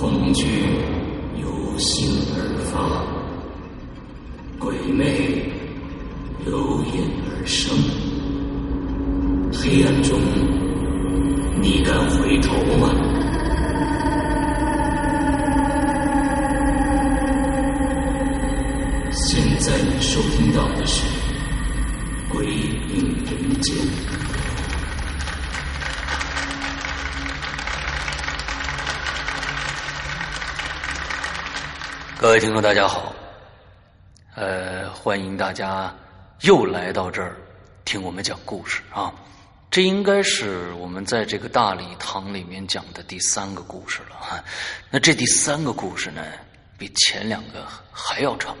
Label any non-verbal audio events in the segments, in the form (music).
恐惧由心而发，鬼魅由眼而生。黑暗中，你敢回头吗？听众，大家好，呃，欢迎大家又来到这儿听我们讲故事啊。这应该是我们在这个大礼堂里面讲的第三个故事了哈。那这第三个故事呢，比前两个还要长，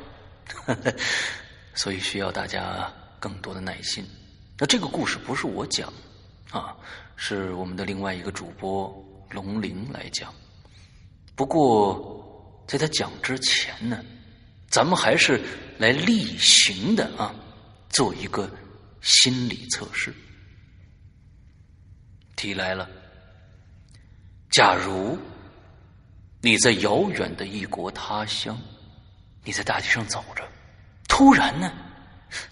(laughs) 所以需要大家更多的耐心。那这个故事不是我讲啊，是我们的另外一个主播龙鳞来讲。不过。在他讲之前呢，咱们还是来例行的啊，做一个心理测试。题来了：假如你在遥远的异国他乡，你在大街上走着，突然呢，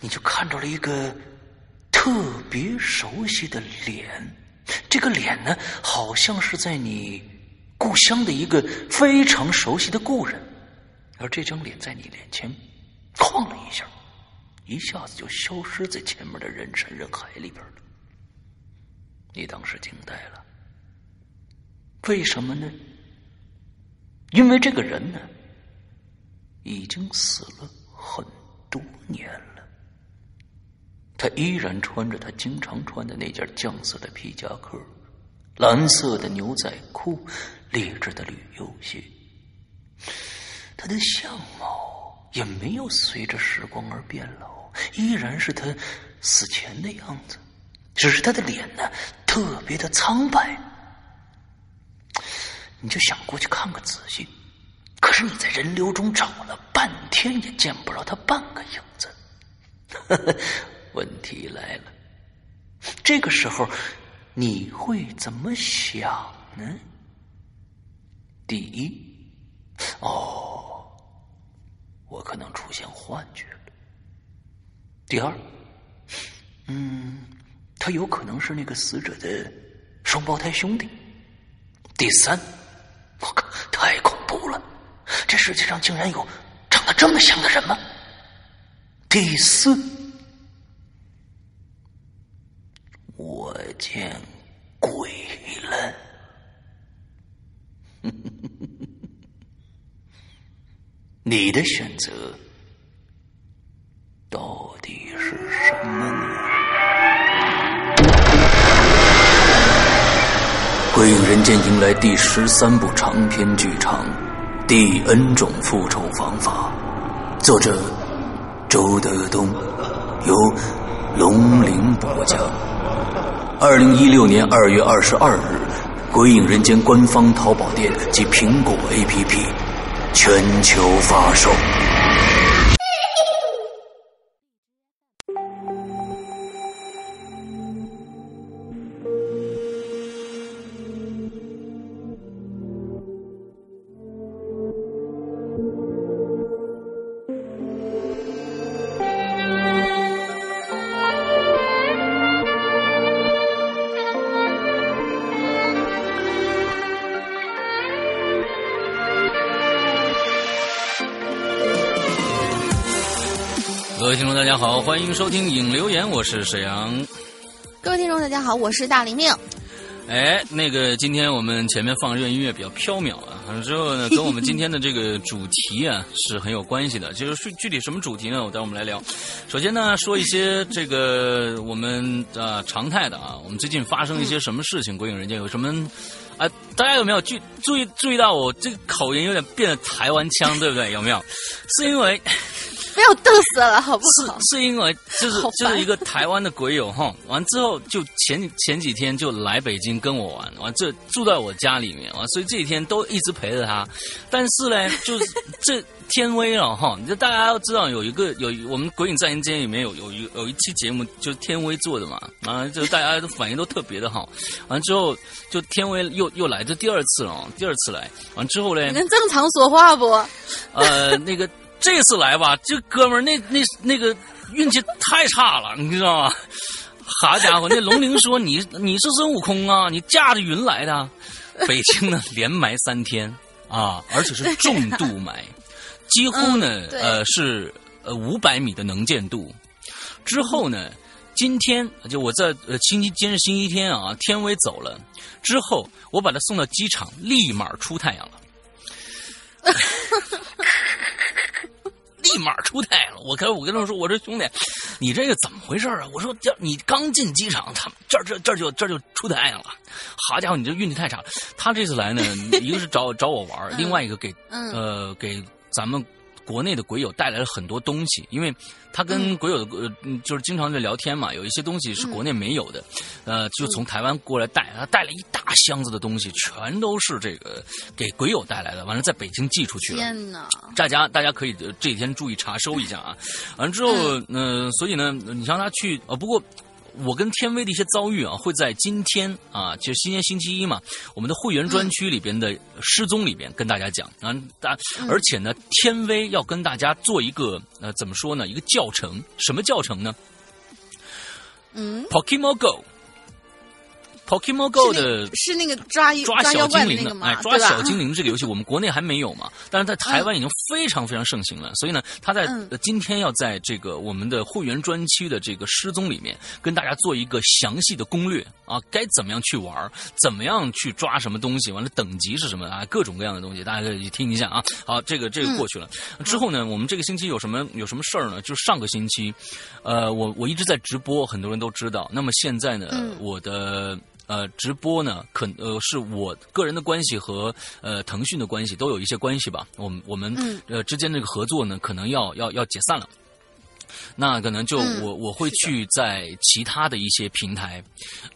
你就看到了一个特别熟悉的脸，这个脸呢，好像是在你。故乡的一个非常熟悉的故人，而这张脸在你脸前晃了一下，一下子就消失在前面的人山人海里边了。你当时惊呆了，为什么呢？因为这个人呢，已经死了很多年了，他依然穿着他经常穿的那件酱色的皮夹克，蓝色的牛仔裤。劣质的旅游鞋，他的相貌也没有随着时光而变老，依然是他死前的样子，只是他的脸呢特别的苍白。你就想过去看个仔细，可是你在人流中找了半天也见不着他半个影子。(laughs) 问题来了，这个时候你会怎么想呢？第一，哦，我可能出现幻觉了。第二，嗯，他有可能是那个死者的双胞胎兄弟。第三，我靠，太恐怖了！这世界上竟然有长得这么像的人吗？第四，我见鬼了。你的选择到底是什么呢？《鬼影人间》迎来第十三部长篇剧场《第 N 种复仇方法》，作者周德东，由龙鳞播讲。二零一六年二月二十二日。《鬼影人间》官方淘宝店及苹果 APP 全球发售。好，欢迎收听影留言，我是沈阳。各位听众，大家好，我是大玲玲。哎，那个，今天我们前面放这个音乐比较飘渺啊，之后呢，跟我们今天的这个主题啊是很有关系的。就是具体什么主题呢？我待会我们来聊。首先呢，说一些这个我们呃常态的啊，我们最近发生一些什么事情？鬼影人间有什么啊？大家有没有注注意注意到我这个口音有点变得台湾腔，对不对？有没有？是因为。不要嘚瑟了，好不好？是是因为就是就是一个台湾的鬼友哈，完之后就前前几天就来北京跟我玩，完这住在我家里面，完所以这几天都一直陪着他。但是呢，就是 (laughs) 这天威了哈，你就大家要知道有一个有我们鬼影在人间里面有有一有一期节目就是天威做的嘛，啊，就大家的反应都特别的好。完之后就天威又又来，这第二次了，第二次来，完之后呢你，能正常说话不？呃，那个这次来吧，这哥们儿那那那个运气太差了，你知道吗？好家伙，那龙鳞说你你是孙悟空啊，你驾着云来的啊。北京呢连埋三天啊，(laughs) 而且是重度埋，几乎呢、嗯呃是呃五百米的能见度。之后呢，今天就我在呃星期今日星期天啊，天威走了之后，我把他送到机场，立马出太阳了。(laughs) 立马出太阳了！我跟我跟他们说，我说兄弟，你这个怎么回事啊？我说这你刚进机场，他这儿这这儿就这儿就出太阳了。好家伙，你这运气太差了。他这次来呢，(laughs) 一个是找找我玩，另外一个给嗯呃给咱们国内的鬼友带来了很多东西，因为他跟鬼友的呃嗯就是经常在聊天嘛，有一些东西是国内没有的，呃，就从台湾过来带，他带了一大箱子的东西，全都是这个给鬼友带来的，完了在北京寄出去了。天哪！大家大家可以呃这几天注意查收一下啊。完了之后，嗯、所以呢，你让他去呃，不过。我跟天威的一些遭遇啊，会在今天啊，就今天星期一嘛，我们的会员专区里边的失踪里边跟大家讲啊，大而且呢，天威要跟大家做一个呃，怎么说呢，一个教程，什么教程呢嗯，？Pokemon Go。Pokemon Go 的是那个抓抓小精灵的？哎，抓小精灵这个游戏我们国内还没有嘛，但是在台湾已经非常非常盛行了。所以呢，他在、今天要在这个我们的会员专区的这个失踪里面，跟大家做一个详细的攻略啊，该怎么样去玩，怎么样去抓什么东西，完了等级是什么啊，各种各样的东西，大家可以去听一下啊。好，这个这个过去了、之后呢，我们这个星期有什么有什么事儿呢？就是上个星期，呃，我我一直在直播，很多人都知道。那么现在呢，嗯我的。呃，直播呢，可呃是我个人的关系和呃腾讯的关系都有一些关系吧。我们我们、嗯呃之间这个合作呢，可能要要要解散了。那可能就嗯我、我会去在其他的一些平台，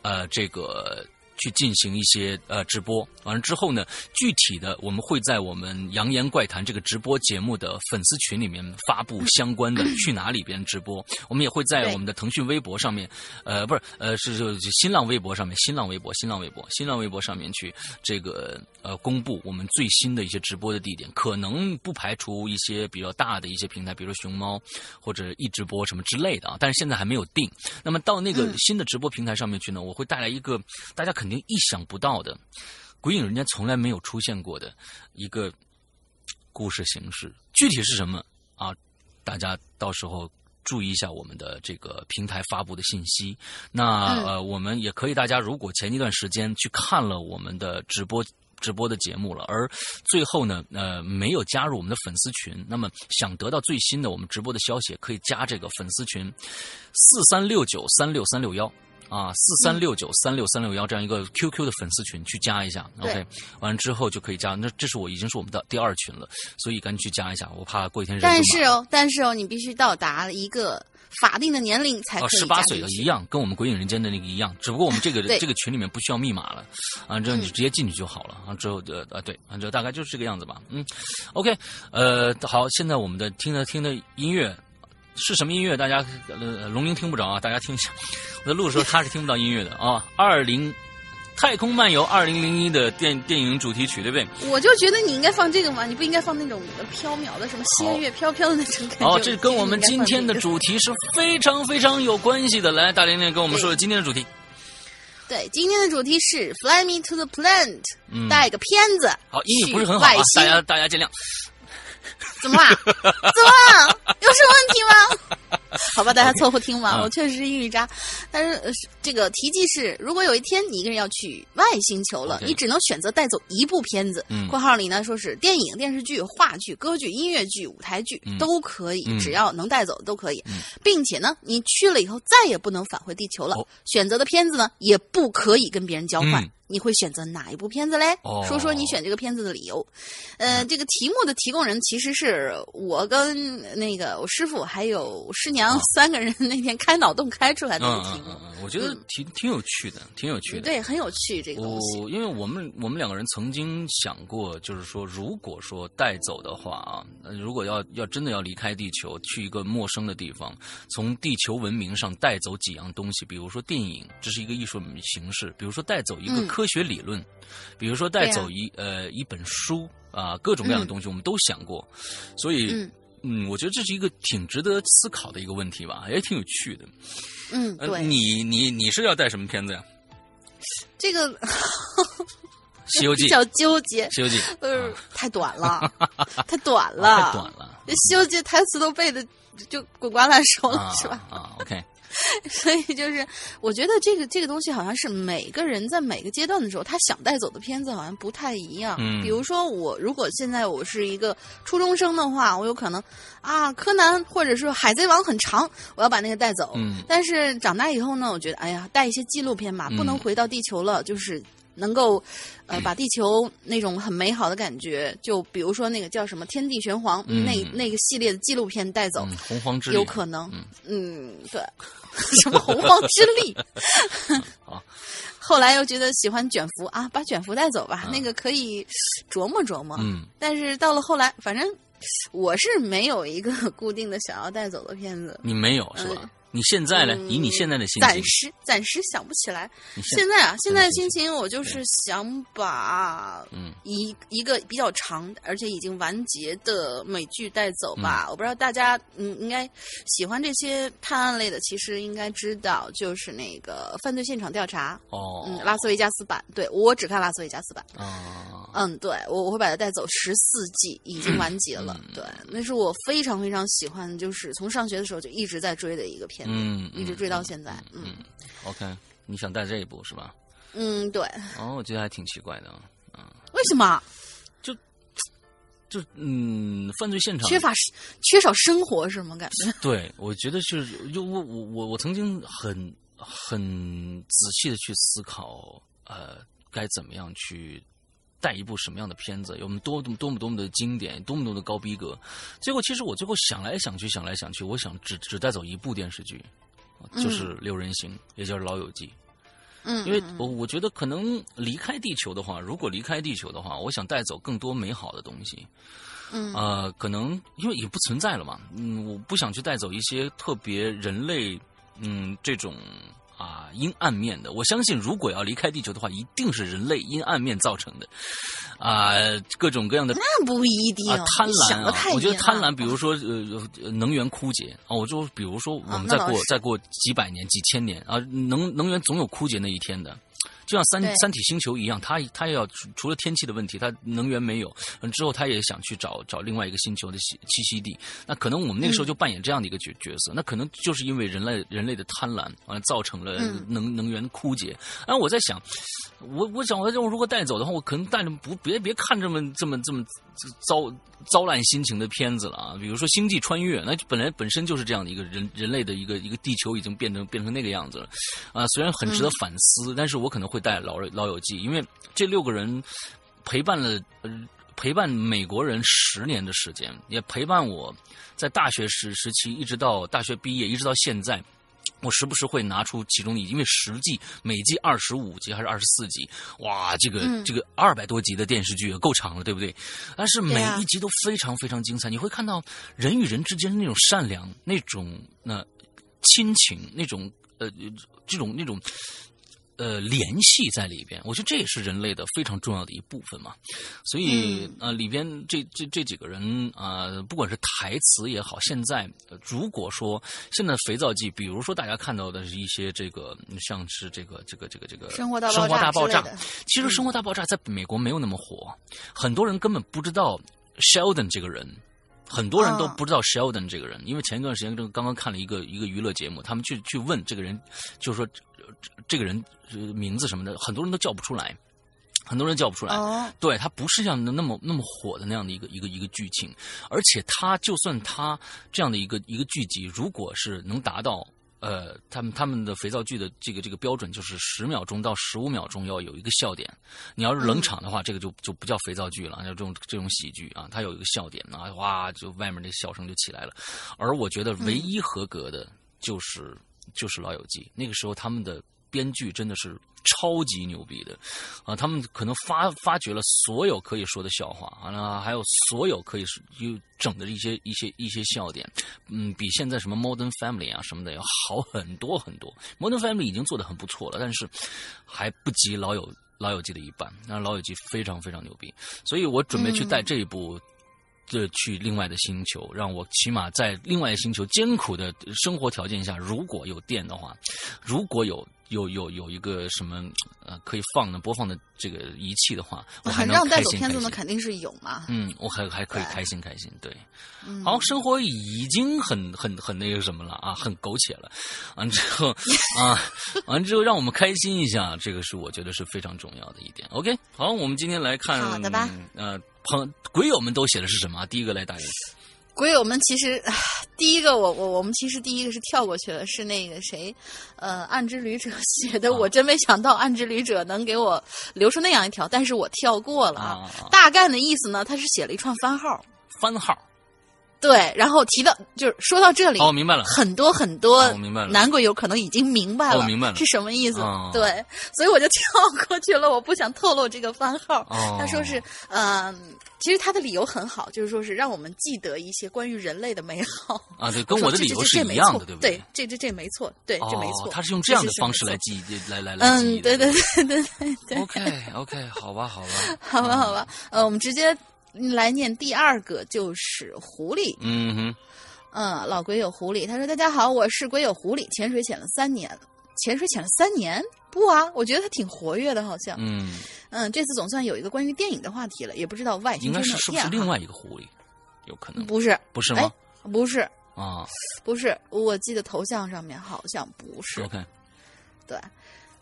呃，这个去进行一些呃直播。完了之后呢，具体的我们会在我们《扬言怪谈》这个直播节目的粉丝群里面发布相关的去哪里边直播。我们也会在我们的腾讯微博上面，呃，不是，呃，是是是新浪微博上面，新浪微博，新浪微博，新浪微博上面去这个呃公布我们最新的一些直播的地点，可能不排除一些比较大的一些平台，比如说熊猫或者一直播什么之类的啊，但是现在还没有定。那么到那个嗯新的直播平台上面去呢，我会带来一个大家肯定意想不到的。鬼影人家从来没有出现过的一个故事形式，具体是什么啊？大家到时候注意一下我们的这个平台发布的信息。那、嗯呃，我们也可以，大家如果前一段时间去看了我们的直播。直播的节目了，而最后呢，呃，没有加入我们的粉丝群。那么想得到最新的我们直播的消息，可以加这个粉丝群四三六九三六三六幺啊，四三六九三六三六幺这样一个 QQ 的粉丝群去加一下，OK，完了之后就可以加。那这是我已经是我们的第二群了，所以赶紧去加一下，我怕过一天但是哦，但是哦，你必须到达了一个法定的年龄才哦，可以十八岁的一样，跟我们鬼影人间的那个一样，只不过我们这个 (laughs) 这个群里面不需要密码了，啊，之后你嗯。直接进去就好了，啊，之后呃啊对，啊，这大概就是这个样子吧，嗯，OK，呃，好，现在我们的听的听的音乐是什么音乐？大家呃龙鳞听不着啊，大家听一下，我在录的时候他是听不到音乐的啊，二零。太空漫游二零零一的电电影主题曲，对不对？我就觉得你应该放这个嘛，你不应该放那种呃飘渺的什么仙乐飘飘的那种感觉。哦，这跟我们今天的主主题是非常非常有关系的。来，大玲玲跟我们说说今天的主题。对今天的主题是 Fly Me to the Planet，、嗯带个片子。好，英语不是很好啊大家大家见谅。怎么啦？(laughs) 怎么啦？有什么问题吗？(laughs) 好吧，大家凑合听吧。嗯我确实是英语渣，但是、呃这个题记是：如果有一天你一个人要去外星球了你只能选择带走一部片子。嗯括号里呢说是电影、电视剧、话剧、歌剧、音乐剧、舞台剧、嗯都可以，嗯只要能带走都可以，嗯并且呢，你去了以后再也不能返回地球了。哦选择的片子呢，也不可以跟别人交换。嗯你会选择哪一部片子嘞？哦说说你选这个片子的理由。呃，这个题目的提供人其实是我跟那个我师傅还有师娘三个人 (laughs) 那天开脑洞开出来的题目。我觉得挺挺有趣的，挺有趣的。对，很有趣这个东西。我因为我们我们两个人曾经想过，就是说，如果说带走的话啊，呃如果要要真的要离开地球，去一个陌生的地方，从地球文明上带走几样东西，比如说电影，这是一个艺术形式；比如说带走一个嗯科学理论，比如说带走一、呃一本书啊、各种各样的嗯东西，我们都想过，所以。嗯嗯，我觉得这是一个挺值得思考的一个问题吧，也挺有趣的。嗯，呃对，你你你是要带什么片子呀？这个《西游记 (laughs) 比》较纠结，西游记》呃啊，太短了，(laughs) 太短啊了，太短了。这《西游记》台词都背的就滚瓜烂熟了，啊是吧？啊，OK，(laughs) 所以就是，我觉得这个这个东西好像是每个人在每个阶段的时候，他想带走的片子好像不太一样。嗯比如说我如果现在我是一个初中生的话，我有可能啊，柯南或者说海贼王很长，我要把那个带走。嗯但是长大以后呢，我觉得哎呀，带一些纪录片嘛，嗯不能回到地球了，就是。能够，呃，把地球那种很美好的感觉，就比如说那个叫什么《天地玄黄》嗯那那个系列的纪录片带走，嗯，洪荒之力有可能，嗯嗯，对，什么洪荒之力 (laughs) 啊。后来又觉得喜欢卷福啊，把卷福带走吧，嗯那个可以琢磨琢磨。嗯但是到了后来，反正我是没有一个固定的想要带走的片子。你没有是吧嗯？你现在呢？嗯以你现在的心情，暂时暂时想不起来。现现在啊，现在的心心情我就是想把嗯一一个比较长而且已经完结的美剧带走嗯吧。我不知道大家嗯应该喜欢这些探案类的，其实应该知道，就是那个犯罪现场调查，哦嗯，拉斯维加斯版。对我只看拉斯维加斯版。哦嗯，对我我会把它带走十四季，已经完结了。嗯对，那是我非常非常喜欢，就是从上学的时候就一直在追的一个片子，嗯一直追到现在。嗯嗯，OK，你想带这一部是吧？嗯，对，哦，我觉得还挺奇怪的啊，为什么就就嗯，犯罪现场缺乏缺少生活是吗？感觉 (laughs) 对，我觉得就是，就我我我我曾经很很仔细的去思考，呃，该怎么样去带一部什么样的片子，有么多多么多么的经典，多么多么的高逼格。结果其实我最后想来想去，想来想去，我想只只带走一部电视剧，就是《六人行》，也就是《老友记》。嗯，因为嗯我我觉得可能离开地球的话，如果离开地球的话，我想带走更多美好的东西。嗯呃，可能因为也不存在了嘛，嗯，我不想去带走一些特别人类，嗯，这种啊阴暗面的。我相信，如果要离开地球的话，一定是人类阴暗面造成的，啊、各种各样的那不一定，啊，贪婪啊！我觉得贪婪，比如说呃呃能源枯竭啊，我就比如说我们再过再过几百年、几千年啊，能能源总有枯竭那一天的。就像三三体星球一样，它它也要除除了天气的问题，它能源没有，嗯之后它也想去找找另外一个星球的栖栖息地。那可能我们那个时候就扮演这样的一个角角色，那可能就是因为人类人类的贪婪啊，造成了嗯能能源枯竭。然后我在想，我我想我如果带走的话，我可能带着不别别看这么这么这么糟糟烂心情的片子了啊，比如说《星际穿越》，那本来本身就是这样的一个人人类的一个一个地球已经变成变成那个样子了啊，虽然很值得反思，但是我可能会带老老友记，因为这六个人陪伴了。呃陪伴美国人十年的时间，也陪伴我在大学时时期，一直到大学毕业，一直到现在。我时不时会拿出其中的，因为十季每季二十五集还是二十四集，哇，这个、嗯这个二百多集的电视剧也够长了，对不对？但是每一集都非常非常精彩，你会看到人与人之间的那种善良、那种那、亲情、那种呃这种那种呃联系在里边。我觉得这也是人类的非常重要的一部分嘛。所以、嗯呃，里边这这这几个人啊、呃不管是台词也好，现在、呃如果说现在肥皂剧，比如说大家看到的是一些这个嗯像是这个这个这个这个生活大爆炸其实《生活大爆炸》在美国没有那么火，很多人根本不知道 Sheldon 这个人，很多人都哦不知道 Sheldon 这个人，因为前一段时间刚刚看了一个一个娱乐节目，他们去去问这个人，就是说这这个人呃名字什么的，很多人都叫不出来，很多人叫不出来。哦，对，他不是像那么那么火的那样的一个一个一个剧情，而且他就算他这样的一个一个剧集，如果是能达到呃他们他们的肥皂剧的这个这个标准，就是十秒钟到十五秒钟要有一个笑点。你要是冷场的话，这个就就不叫肥皂剧了，叫这种这种喜剧啊，它有一个笑点啊，哇，就外面那笑声就起来了。而我觉得唯一合格的就是、就是《老友记》，那个时候他们的编剧真的是超级牛逼的，啊，他们可能发发掘了所有可以说的笑话，完了还有所有可以是有整的一些一些一些笑点，嗯，比现在什么 Modern Family 啊什么的要好很多很多。Modern Family 已经做的很不错了，但是还不及老友老友记的一半。那老友记非常非常牛逼，所以我准备去带这一部。这去另外的星球，让我起码在另外的星球艰苦的生活条件下，如果有电的话，如果有有有有一个什么呃可以放的播放的这个仪器的话，我还能让带走片子呢，。肯定是有嘛。嗯，我还还可以开心开心，对。嗯好，生活已经很很很那个什么了啊，很苟且了。完之后啊，完之后让我们开心一下，这个是我觉得是非常重要的一点。OK，好，我们今天来看，好的吧呃，朋鬼友们都写的是什么啊？第一个来打人，鬼友们其实，啊 (laughs) 第一个我我我们其实第一个是跳过去了，是那个谁，呃，暗之旅者写的。啊我真没想到暗之旅者能给我留出那样一条，但是我跳过了啊啊大概的意思呢，他是写了一串番号，番号。对，然后提到就是说到这里，哦，我明白了。很多很多哦我明白了男鬼友可能已经明白了，哦明白了是什么意思。哦对，所以我就跳过去了，我不想透露这个番号。哦他说是，嗯、其实他的理由很好，就是说是让我们记得一些关于人类的美好。啊，对，跟我的理由是一样的，对不对？这这这没错，对，这没错。哦，他是用这样的方式来记，来来来。嗯，对对对对对对，OK OK，好吧好吧，好吧 (laughs) 好吧，呃，我们直接来念第二个，就是狐狸。嗯哼，嗯，老鬼有狐狸，他说：“大家好，我是鬼有狐狸，潜水潜了三年，潜水潜了三年。不啊，我觉得他挺活跃的，好像。嗯，嗯，这次总算有一个关于电影的话题了，也不知道外星应该是不是另外一个狐狸？有可能不是，哎不是吗？不是，啊不是，我记得头像上面好像不是。，OK，对，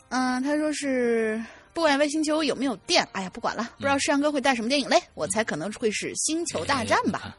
嗯，他说是不管外星球有没有电，哎呀，不管了，不知道世阳哥会带什么电影嘞？我猜可能会是《星球大战》吧。哎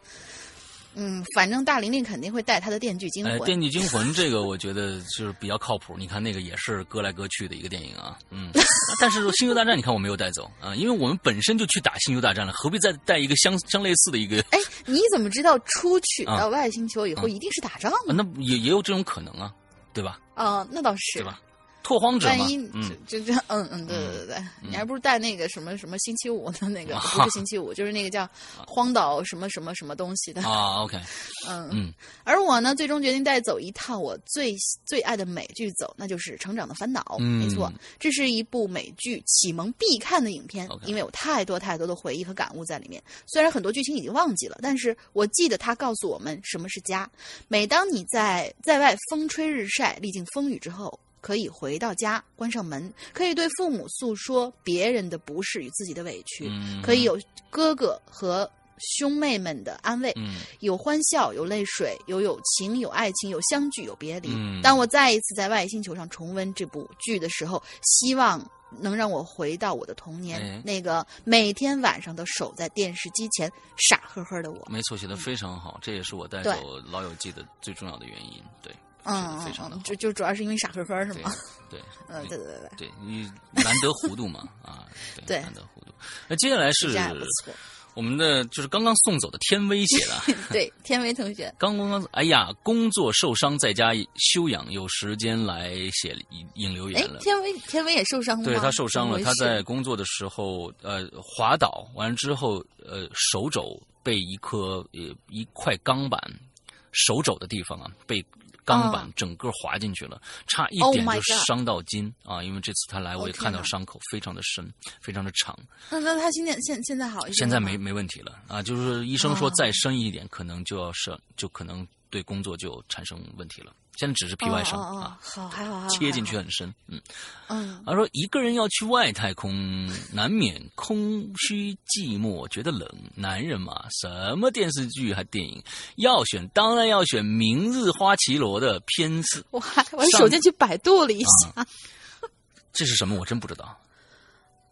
嗯，反正大玲玲肯定会带她的《电锯惊哎，魂》《电锯惊魂》这个我觉得就是比较靠谱。你看那个也是割来割去的一个电影啊，嗯。(laughs) 但是《星球大战》你看我没有带走啊，因为我们本身就去打《星球大战》了，何必再带一个相相类似的一个？哎，你怎么知道出去啊到外星球以后一定是打仗啊呢？那也也有这种可能啊，对吧？啊、那倒是对。吧？拓荒者嘛万一，嗯，就就这，嗯嗯，对对对对，你还不如带那个什么什么星期五的那个，啊 (laughs) 不是星期五，就是那个叫荒岛什么什么什么东西的，啊，OK，(laughs) 嗯嗯而我呢，最终决定带走一套我最最爱的美剧走，那就是《成长的烦恼》。嗯没错，这是一部美剧启蒙必看的影片因为有太多太多的回忆和感悟在里面。虽然很多剧情已经忘记了，但是我记得它告诉我们什么是家。每当你在在外风吹日晒、历经风雨之后。可以回到家，关上门，可以对父母诉说别人的不是与自己的委屈，嗯，可以有哥哥和兄妹们的安慰，嗯有欢笑，有泪水，有友情，有爱情，有相聚，有别离。嗯当我再一次在外星球上重温这部剧的时候，希望能让我回到我的童年，哎那个每天晚上都守在电视机前傻呵呵的我。没错，写的非常好，这也是我带走《老友记》的最重要的原因。对，嗯非常的就就主要是因为傻呵呵是吗？对，(laughs) 嗯，对对对对，对你难得糊涂嘛 (laughs) 啊，对，对难得糊涂。那接下来是。我们的就是刚刚送走的天威写的，对，天威同学，刚刚刚哎呀，工作受伤在家休养，有时间来写引引留哎言了，。天威天威也受伤了吗？对他受伤了，他在工作的时候，呃，滑倒完了之后，呃，手肘被一颗呃一块钢板，手肘的地方啊，被钢板哦整个划进去了，差一 Oh 点就伤到筋啊！因为这次他来，我也看到伤口非常的深，非常的长，那那他现在现现在好一些吗？现在没没问题了啊！就是医生说哦再深一点，可能就要是就可能对工作就产生问题了。现在只是皮外伤哦哦哦啊，好，还好，切进去很深。嗯，嗯，他说一个人要去外太空，难免空虚寂寞，觉得冷。男人嘛，什么电视剧还电影要选，当然要选《明日花绮罗》的片子。我还我手机去百度了一下，这是什么？我真不知道。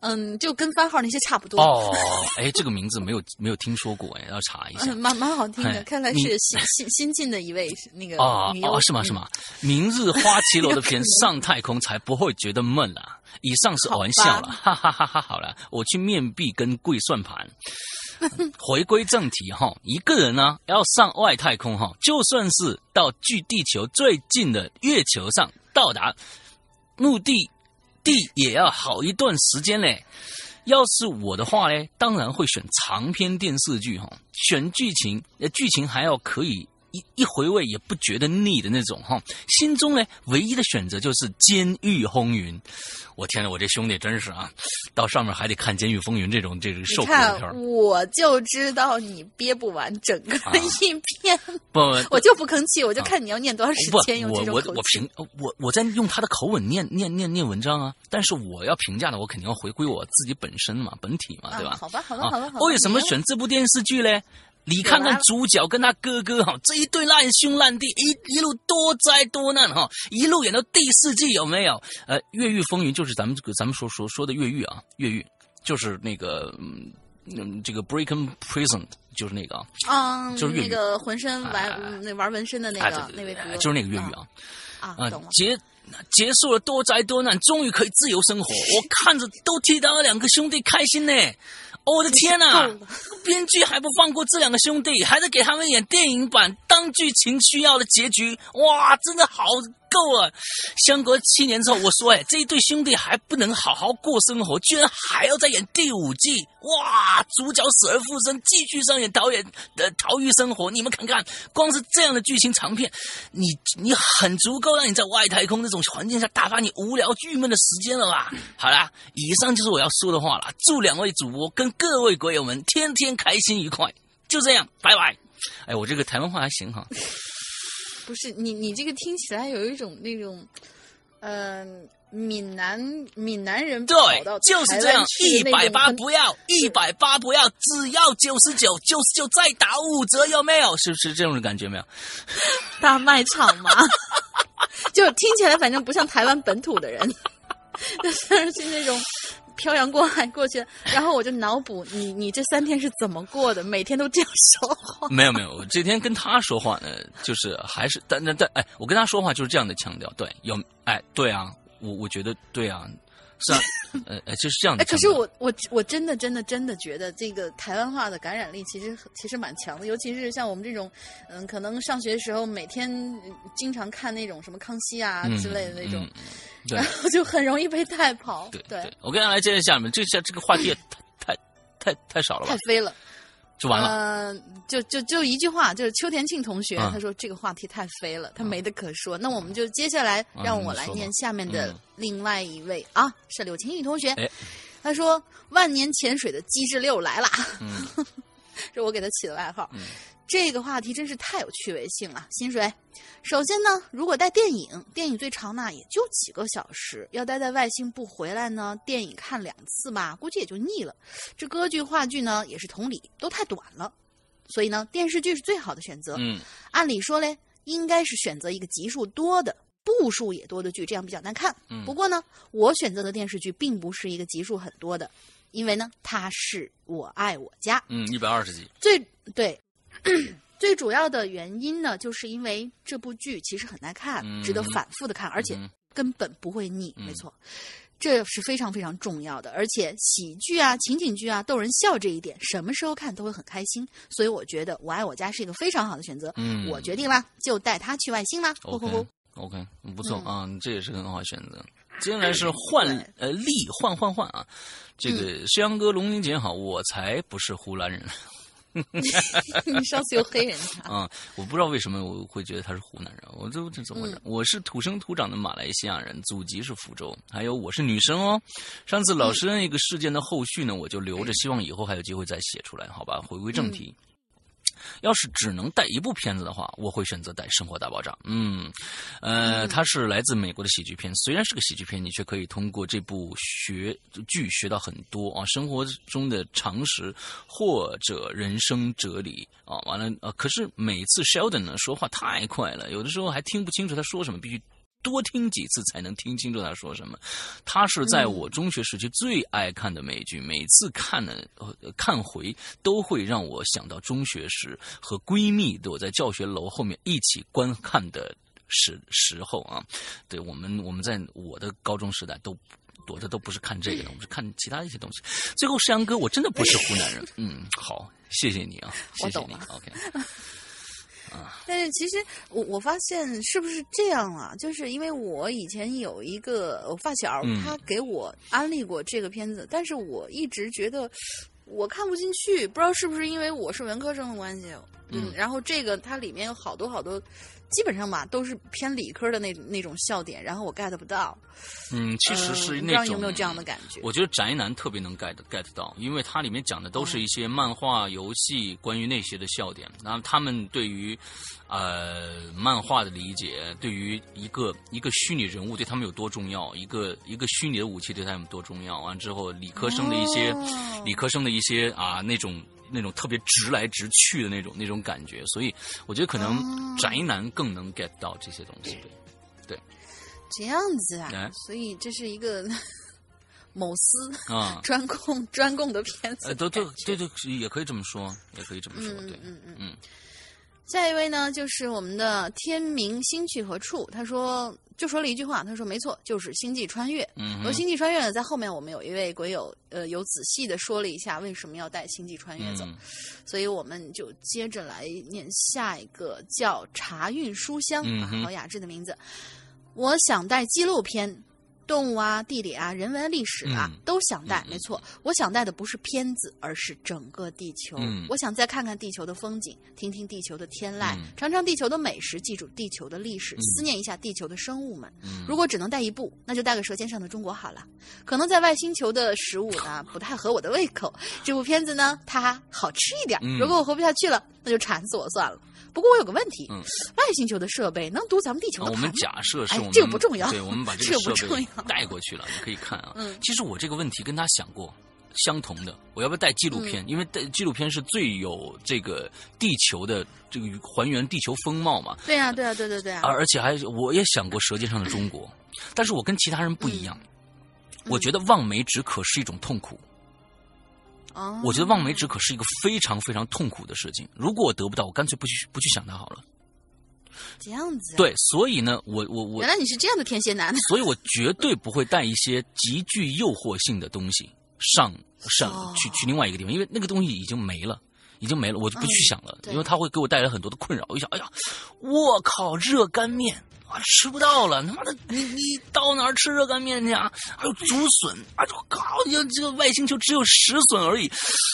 嗯，就跟番号那些差不多。哦，(laughs) 哎，这个名字没有没有听说过，哎，要查一下嗯，。蛮蛮好听哎的，看来是新 (laughs) 新新进的一位那个哦，是吗？嗯是吗？明日花绮 (laughs) 罗的片上太空才不会觉得闷啊！以上是玩笑了，哈哈哈哈！好了，我去面壁跟跪算盘。回归正题哈，一个人呢要上外太空哈，就算是到距地球最近的月球上到达目的地，也要好一段时间嘞。要是我的话呢，当然会选长篇电视剧哈，选剧情，呃，剧情还要可以一一回味也不觉得腻的那种哈。心中呢，唯一的选择就是《监狱风云》。我天呐，我这兄弟真是啊，到上面还得看《监狱风云》这种这种受苦的片儿看，。我就知道你憋不完整个啊一篇，不，(laughs) 我就不吭气，我就看你要念多长时不间，用我我这种口气。我评我我在用他的口吻念念念念文章啊，但是我要评价的，我肯定要回归我自己本身嘛，本体嘛，对吧？啊好吧，好吧，啊好吧，好吧。为什么选这部电视剧嘞？你看看主角跟他哥哥哈，这一对烂兄烂弟，一一路多灾多难哈，一路演到第四季有没有？呃，越狱风云就是咱们这个咱们说说说的越狱啊，越狱就是那个嗯嗯这个 Breaking Prison 就是那个啊，嗯，就是那个浑身玩那玩纹身的那哎个那位哥，就是那个越狱啊。啊，啊懂了，。结结束了多灾多难，终于可以自由生活。我 (laughs) 看着都替他两个兄弟开心呢。我的天呐、够了编剧还不放过这两个兄弟，还在给他们演电影版当剧情需要的结局。哇，真的好够了！相隔七年之后，我说，哎，这一对兄弟还不能好好过生活，居然还要再演第五季！哇，主角死而复生，继续上演导演的逃狱生活。你们看看，光是这样的剧情长片，你你很足够让你在外太空那种环境下打发你无聊郁闷的时间了吧？好啦，以上就是我要说的话了。祝两位主播跟各位鬼友们天天开心愉快。就这样，拜拜。哎，我这个台湾话还行哈。不是你，你这个听起来有一种那种，嗯、闽南闽南人跑到对，就是台这样湾，去一百八不要，一百八不要，只要九十九，九十九再打五折，有没有？是不是这种感觉没有？(laughs) 大卖场嘛，(laughs) 就听起来反正不像台湾本土的人，(laughs) 但是是那种漂洋过海过去。然后我就脑补你你这三天是怎么过的，每天都这样说话。(laughs) 没有没有，我这天跟他说话呢，就是还是但但但哎，我跟他说话就是这样的腔调，对，有哎对啊，我我觉得对啊，是啊，呃呃就是这样的哎，可。是我我我真的真的真的觉得这个台湾话的感染力其实其实蛮强的，尤其是像我们这种，嗯，可能上学的时候每天呃经常看那种什么康熙啊嗯之类的那种，然后就很容易被带跑。对对，我跟大家来接着下面，这下这个话题也太太太太少了吧太？飞了。就完了。呃，就就就一句话，就是邱田庆同学、嗯他说这个话题太飞了，他没得可说。那我们就接下来让我来念下面的嗯另外一位、啊，是柳晴雨同学。哎他说万年潜水的机智六来啦，嗯 (laughs) 是我给他起的外号。嗯这个话题真是太有趣味性了，薪水。首先呢，如果带电影，电影最长呢也就几个小时，要待在外星不回来呢，电影看两次吧，估计也就腻了。这歌剧、话剧呢也是同理，都太短了。所以呢，电视剧是最好的选择。嗯按理说嘞，应该是选择一个集数多的、部数也多的剧，这样比较难看。嗯不过呢，我选择的电视剧并不是一个集数很多的，因为呢，它是我爱我家。嗯，一百二十集。最对。(clears throat) 最主要的原因呢，就是因为这部剧其实很耐看，嗯值得反复的看，而且嗯根本不会腻。嗯没错，这是非常非常重要的。而且喜剧啊、情景剧啊、逗人笑这一点，什么时候看都会很开心。所以我觉得《我爱我家》是一个非常好的选择。嗯，我决定啦，就带他去外星啦！呼呼呼！OK，不错嗯啊，这也是很好的选择。接下来是换呃力换换换啊，这嗯个石阳哥龙玲姐好，我才不是湖南人 (laughs) 你上次又黑人家，啊！我不知道为什么我会觉得他是湖南人，我这这怎么回事？嗯我是土生土长的马来西亚人，祖籍是福州，还有我是女生哦。上次老师那个事件的后续呢，我就留着，希望以后还有机会再写出来，好吧？回归正题。要是只能带一部片子的话，我会选择带《生活大爆炸》。嗯，呃，它是来自美国的喜剧片，虽然是个喜剧片，你却可以通过这部学剧学到很多啊，生活中的常识或者人生哲理啊。完了，呃，可是每次 Sheldon 呢说话太快了，有的时候还听不清楚他说什么，必须。多听几次才能听清楚他说什么。他是在我中学时期最爱看的美剧，每次看呢，看回都会让我想到中学时和闺蜜躲在教学楼后面一起观看的时时候啊。对我们，我们在我的高中时代都躲着都不是看这个的，我们是看其他一些东西。最后，世阳哥，我真的不是湖南人。嗯，好，谢谢你啊，谢谢你。OK。但是其实我我发现是不是这样啊？就是因为我以前有一个我发小，他给我安利过这个片子，但是我一直觉得我看不进去，不知道是不是因为我是文科生的关系。嗯，然后这个它里面有好多好多。基本上吧，都是偏理科的那那种笑点，然后我 get 不到。嗯，其实是那种。有没有这样的感觉？我觉得宅男特别能 get get 到，因为它里面讲的都是一些漫画、游戏关于那些的笑点。然后他们对于呃漫画的理解，对于一个一个虚拟人物对他们有多重要，一个一个虚拟的武器对他们多重要。完之后，理科生的一些理科生的一些啊那种。那种特别直来直去的那种那种感觉，所以我觉得可能宅男更能 get 到这些东西。对，这样子啊，所以这是一个 (laughs) 某司啊 (laughs) 专供专供的片子。都都对对，也可以这么说，也可以这么说。对，嗯嗯嗯。下一位呢，就是我们的天明星去何处？他说。就说了一句话，他说：“没错，就是星际穿越。”嗯，而星际穿越呢，在后面我们有一位鬼友，呃，有仔细的说了一下为什么要带星际穿越走，所以我们就接着来念下一个叫茶韵书香啊，好雅致的名字。我想带纪录片。动物啊，地理啊，人文历史啊，都想带。没错，我想带的不是片子，而是整个地球。我想再看看地球的风景，听听地球的天籁，尝尝地球的美食，记住地球的历史，思念一下地球的生物们。如果只能带一部，那就带个《舌尖上的中国》好了。可能在外星球的食物呢 (laughs) 不太合我的胃口，这部片子呢它好吃一点。如果我活不下去了，那就馋死我算了。不过我有个问题，外星球的设备能读咱们地球的我们假设是我们这个不重要，对，我们把这个 (laughs) 设备带过去了，你可以看啊。其实我这个问题跟他想过相同的，我要不要带纪录片？因为带纪录片是最有这个地球的这个还原地球风貌嘛。对啊，对啊，对对对啊！而且还我也想过《舌尖上的中国》，但是我跟其他人不一样，我觉得望梅止渴是一种痛苦。我觉得望梅止渴是一个非常非常痛苦的事情。如果我得不到，我干脆不去不去想它好了。这样子。对，所以呢，我我我。原来你是这样的天蝎男。所以我绝对不会带一些极具诱惑性的东西上上去去另外一个地方，因为那个东西已经没了，已经没了，我就不去想了，因为它会给我带来很多的困扰。我一想，哎呀，我靠，热干面。啊，吃不到了！他妈的，你你到哪儿吃热干面去啊？还有竹笋，啊，我靠！你这个外星球只有石笋而已，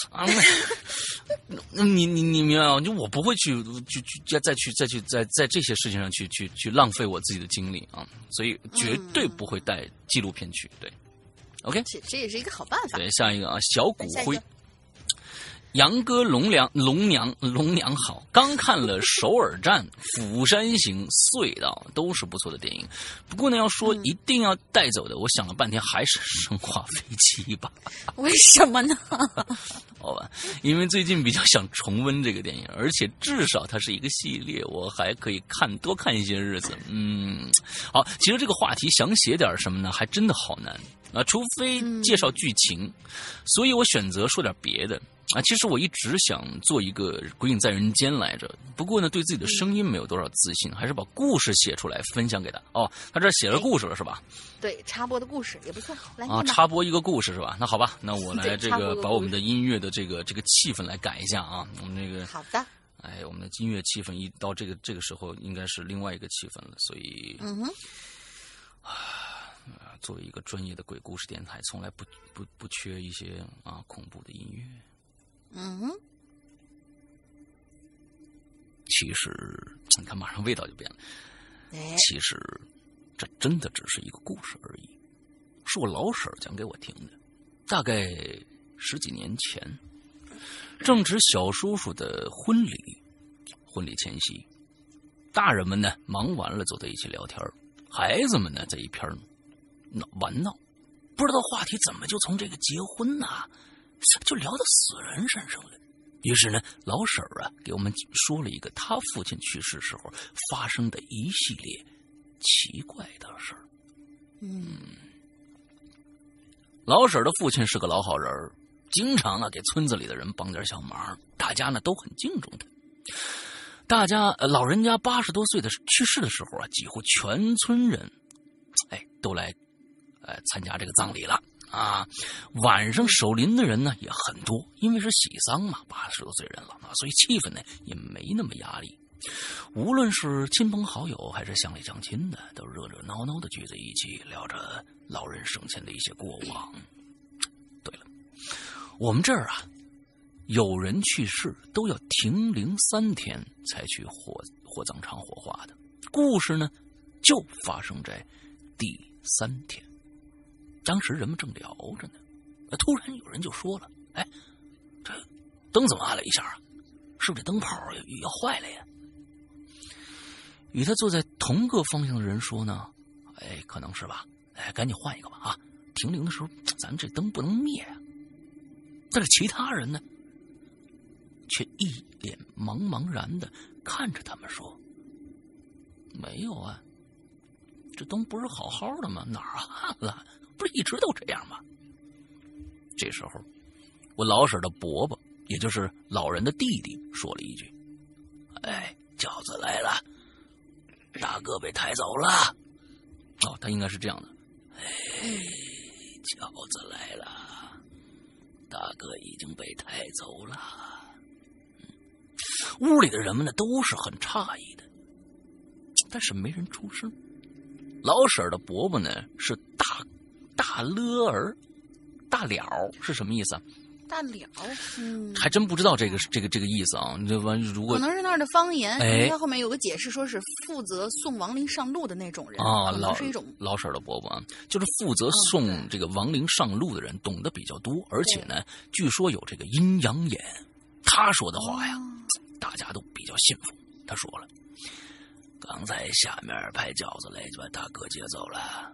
啊，那 (laughs) 你你你明白吗？就我不会去去去再再去再去在在这些事情上去去去浪费我自己的精力啊，所以绝对不会带纪录片去。对，OK，这这也是一个好办法。对，下一个啊，小骨灰。杨哥龙娘龙娘龙娘好，刚看了《首尔站》《釜山行》《隧道》，都是不错的电影。不过呢，要说一定要带走的，我想了半天还是《生化危机》吧。为什么呢？(laughs) 好吧，因为最近比较想重温这个电影，而且至少它是一个系列，我还可以看多看一些日子。嗯，好，其实这个话题想写点什么呢，还真的好难啊，除非介绍剧情，所以我选择说点别的。啊，其实我一直想做一个鬼影在人间来着，不过呢，对自己的声音没有多少自信，还是把故事写出来分享给他。哦，他这写了故事了是吧？对，插播的故事也不错。来啊，插播一个故事是吧？那好吧，那我 (laughs) 来这个把我们的音乐的这个这个气氛来改一下啊。我们这个好的。哎，我们的音乐气氛一到这个这个时候，应该是另外一个气氛了。所以，嗯哼，啊，作为一个专业的鬼故事电台，从来不不不缺一些啊恐怖的音乐。嗯，其实你看，马上味道就变了。其实这真的只是一个故事而已，是我老婶讲给我听的，大概十几年前。正值小叔叔的婚礼，婚礼前夕，大人们呢忙完了，坐在一起聊天孩子们呢在一边闹玩闹，不知道话题怎么就从这个结婚呐，就聊到死人身上了。于是呢，老婶儿啊给我们说了一个他父亲去世时候发生的一系列奇怪的事儿。嗯，老婶儿的父亲是个老好人儿，经常啊给村子里的人帮点小忙，大家呢都很敬重他。大家老人家八十多岁的去世的时候啊，几乎全村人，哎都来，呃参加这个葬礼了。啊，晚上守灵的人呢也很多，因为是喜丧嘛，八十多岁人了啊，所以气氛呢也没那么压力。无论是亲朋好友还是乡里乡亲的，都热热闹闹的聚在一起，聊着老人生前的一些过往。对了，我们这儿啊，有人去世都要停灵三天才去火火葬场火化的。故事呢，就发生在第三天。当时人们正聊着呢，突然有人就说了：“哎，这灯怎么按了一下啊？是不是这灯泡要坏了呀？”与他坐在同个方向的人说呢：“哎，可能是吧。哎，赶紧换一个吧啊！停灵的时候，咱这灯不能灭啊。”但是其他人呢，却一脸茫茫然的看着他们说：“没有啊，这灯不是好好的吗？哪儿暗了？”不是一直都这样吗？这时候，我老婶的伯伯，也就是老人的弟弟，说了一句：“哎，饺子来了，大哥被抬走了。”哦，他应该是这样的：“哎，饺子来了，大哥已经被抬走了。”屋里的人们呢，都是很诧异的，但是没人出声。老婶的伯伯呢，是大。大了儿，大了是什么意思？大了，嗯，还真不知道这个这个这个意思啊。这完如果可能是那儿的方言，哎，他后面有个解释，说是负责送亡灵上路的那种人啊。老是一种老婶的伯伯啊，就是负责送这个亡灵上路的人，懂得比较多，而且呢，据说有这个阴阳眼。他说的话呀，大家都比较信服。他说了，刚才下面派轿子来就把大哥接走了。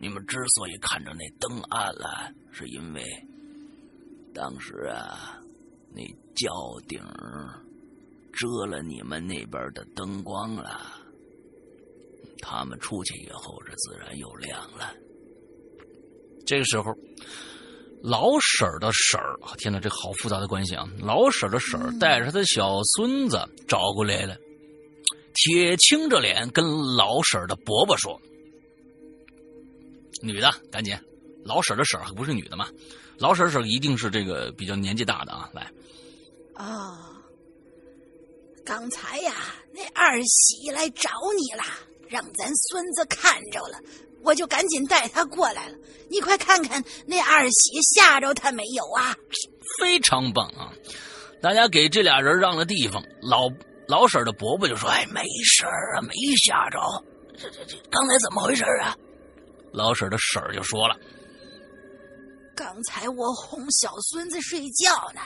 你们之所以看着那灯暗了，是因为当时啊，那轿顶遮了你们那边的灯光了。他们出去以后，这自然又亮了。这个时候，老婶儿的婶儿，天哪，这好复杂的关系啊！老婶儿的婶儿带着他的小孙子找过来了，铁青着脸跟老婶儿的伯伯说。女的，赶紧，老婶的婶儿不是女的吗？老婶婶一定是这个比较年纪大的啊！来，啊，刚才呀，那二喜来找你了，让咱孙子看着了，我就赶紧带他过来了。你快看看那二喜吓着他没有啊？非常棒啊！大家给这俩人让了地方。老老婶的伯伯就说：“哎，没事啊，没吓着。这这这，刚才怎么回事啊？”老婶的婶儿就说了：“刚才我哄小孙子睡觉呢，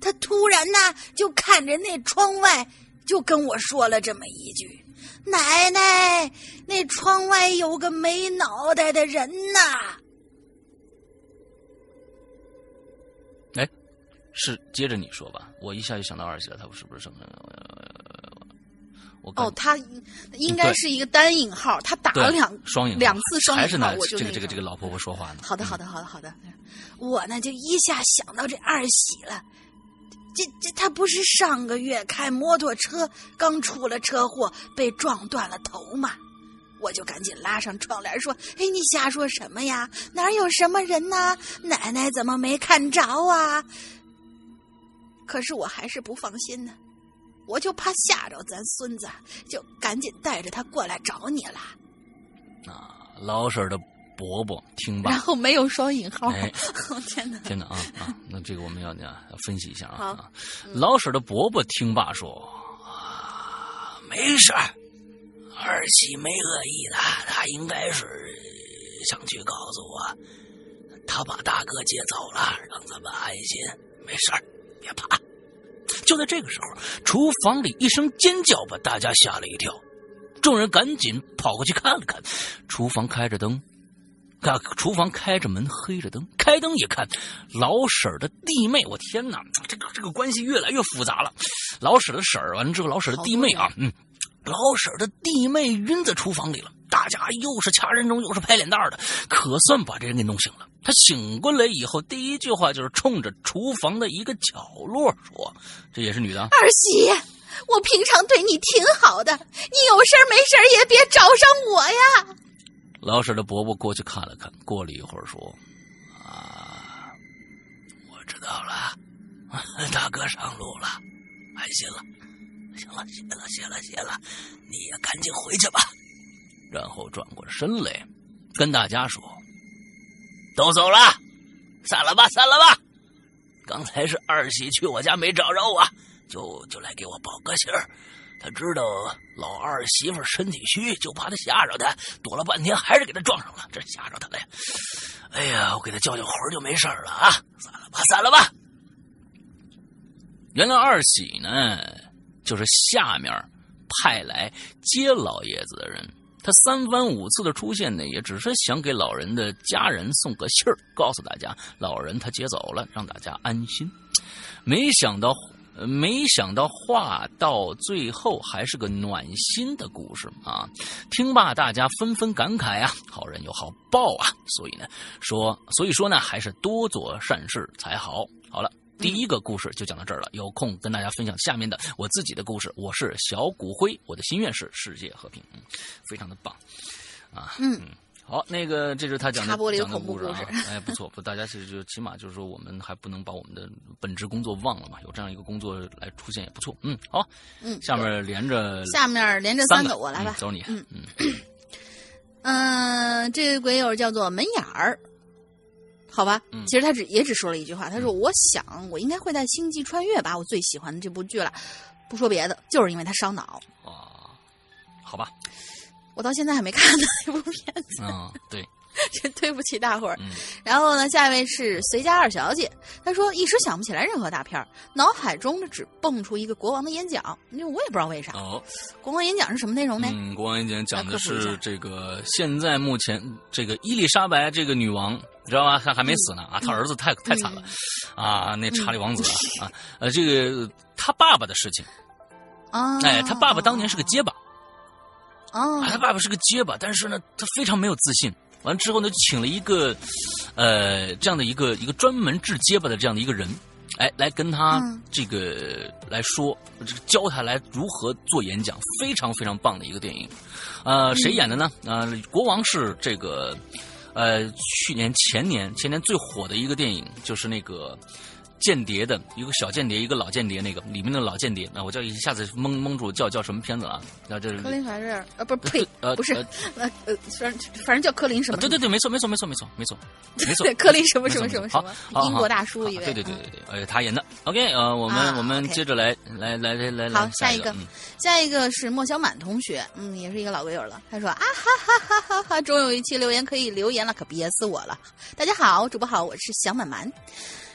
他突然呢就看着那窗外，就跟我说了这么一句：‘奶奶，那窗外有个没脑袋的人呐。’哎，是接着你说吧，我一下就想到二姐了，他是不是什么？”哦，他应该是一个单引号，他打了两双引两次双引号，我就这个这个这个老婆婆说话呢。好的，好的，好的，好的。我呢就一下想到这二喜了，这这他不是上个月开摩托车刚出了车祸被撞断了头吗？我就赶紧拉上窗帘说：“哎，你瞎说什么呀？哪有什么人呢？奶奶怎么没看着啊？”可是我还是不放心呢。我就怕吓着咱孙子，就赶紧带着他过来找你了。啊，老婶的伯伯听罢，然后没有双引号。哎，天哪！(laughs) 天哪啊啊！那这个我们要要分析一下啊。老婶的伯伯听罢说：“啊，没事二喜没恶意的，他应该是想去告诉我，他把大哥接走了，让咱们安心。没事别怕。就在这个时候，厨房里一声尖叫把大家吓了一跳，众人赶紧跑过去看了看，厨房开着灯。看，厨房开着门，黑着灯，开灯一看，老婶儿的弟妹，我天哪，这个这个关系越来越复杂了。老婶的婶儿完了之后，老婶的弟妹啊，嗯，老婶儿的弟妹晕在厨房里了，大家又是掐人中，又是拍脸蛋的，可算把这人给弄醒了。他醒过来以后，第一句话就是冲着厨房的一个角落说：“这也是女的。”二喜，我平常对你挺好的，你有事儿没事儿也别找上我呀。老婶的伯伯过去看了看，过了一会儿说：“啊，我知道了，(laughs) 大哥上路了，安心了，行了，谢了，谢了，谢了，你也赶紧回去吧。”然后转过身来，跟大家说：“都走了，散了吧，散了吧。刚才是二喜去我家没找着我，就就来给我报个信儿。”他知道老二媳妇身体虚，就怕他吓着他，躲了半天还是给他撞上了，这吓着他了呀！哎呀，我给他叫叫魂就没事了啊！散了吧，散了吧。原来二喜呢，就是下面派来接老爷子的人。他三番五次的出现呢，也只是想给老人的家人送个信儿，告诉大家老人他接走了，让大家安心。没想到。没想到话到最后还是个暖心的故事啊！听罢，大家纷纷感慨啊，好人有好报啊！所以呢，说，所以说呢，还是多做善事才好。好了，第一个故事就讲到这儿了。有空跟大家分享下面的我自己的故事。我是小骨灰，我的心愿是世界和平，嗯非常的棒啊！嗯。好，那个这是他讲的讲的故事啊，哎，不错，不，大家其实就起码就是说，我们还不能把我们的本职工作忘了嘛，有这样一个工作来出现也不错，嗯，好，嗯，下面连着，下面连着三个，我来吧，走你，嗯嗯，嗯，这个鬼友叫做门眼儿，好吧，其实他只也只说了一句话，他说：“我想我应该会在星际穿越吧，我最喜欢的这部剧了，不说别的，就是因为它烧脑。”啊，好吧。我到现在还没看呢，这部片子。嗯，对，(laughs) 真对不起大伙儿。然后呢，下一位是随家二小姐，她说一时想不起来任何大片儿，脑海中呢只蹦出一个国王的演讲，因为我也不知道为啥。哦，国王演讲是什么内容呢？嗯，国王演讲讲的是这个现在目前这个伊丽莎白这个女王，你知道吗？她还没死呢啊，她儿子太太惨了啊，那查理王子啊，呃，这个他爸爸的事情啊，哎，他爸爸当年是个结巴。哦，他爸爸是个结巴，但是呢，他非常没有自信。完之后呢，请了一个，呃，这样的一个一个专门治结巴的这样的一个人，哎，来跟他这个来说，这个教他来如何做演讲，非常非常棒的一个电影。呃，谁演的呢？呃，国王是这个，呃，去年前年前年最火的一个电影，就是那个。间谍的一个小间谍，一个老间谍，那个里面的老间谍，那我叫一下子蒙蒙住，叫叫什么片子啊？那这柯林还是呃不是呸呃不是呃呃反正反正叫柯林什么？对对对，没错没错没错没错没错没错，柯 (laughs) 林什么什么什么什么？英国大叔一位，对对对对对，呃他演的。OK，呃我们我们接着来来来来来好下一个下一个是莫小满同学，嗯也是一个老鬼友了。他说啊哈哈哈哈哈，终有一期留言可以留言了，可憋死我了。大家好，主播好，我是小满满。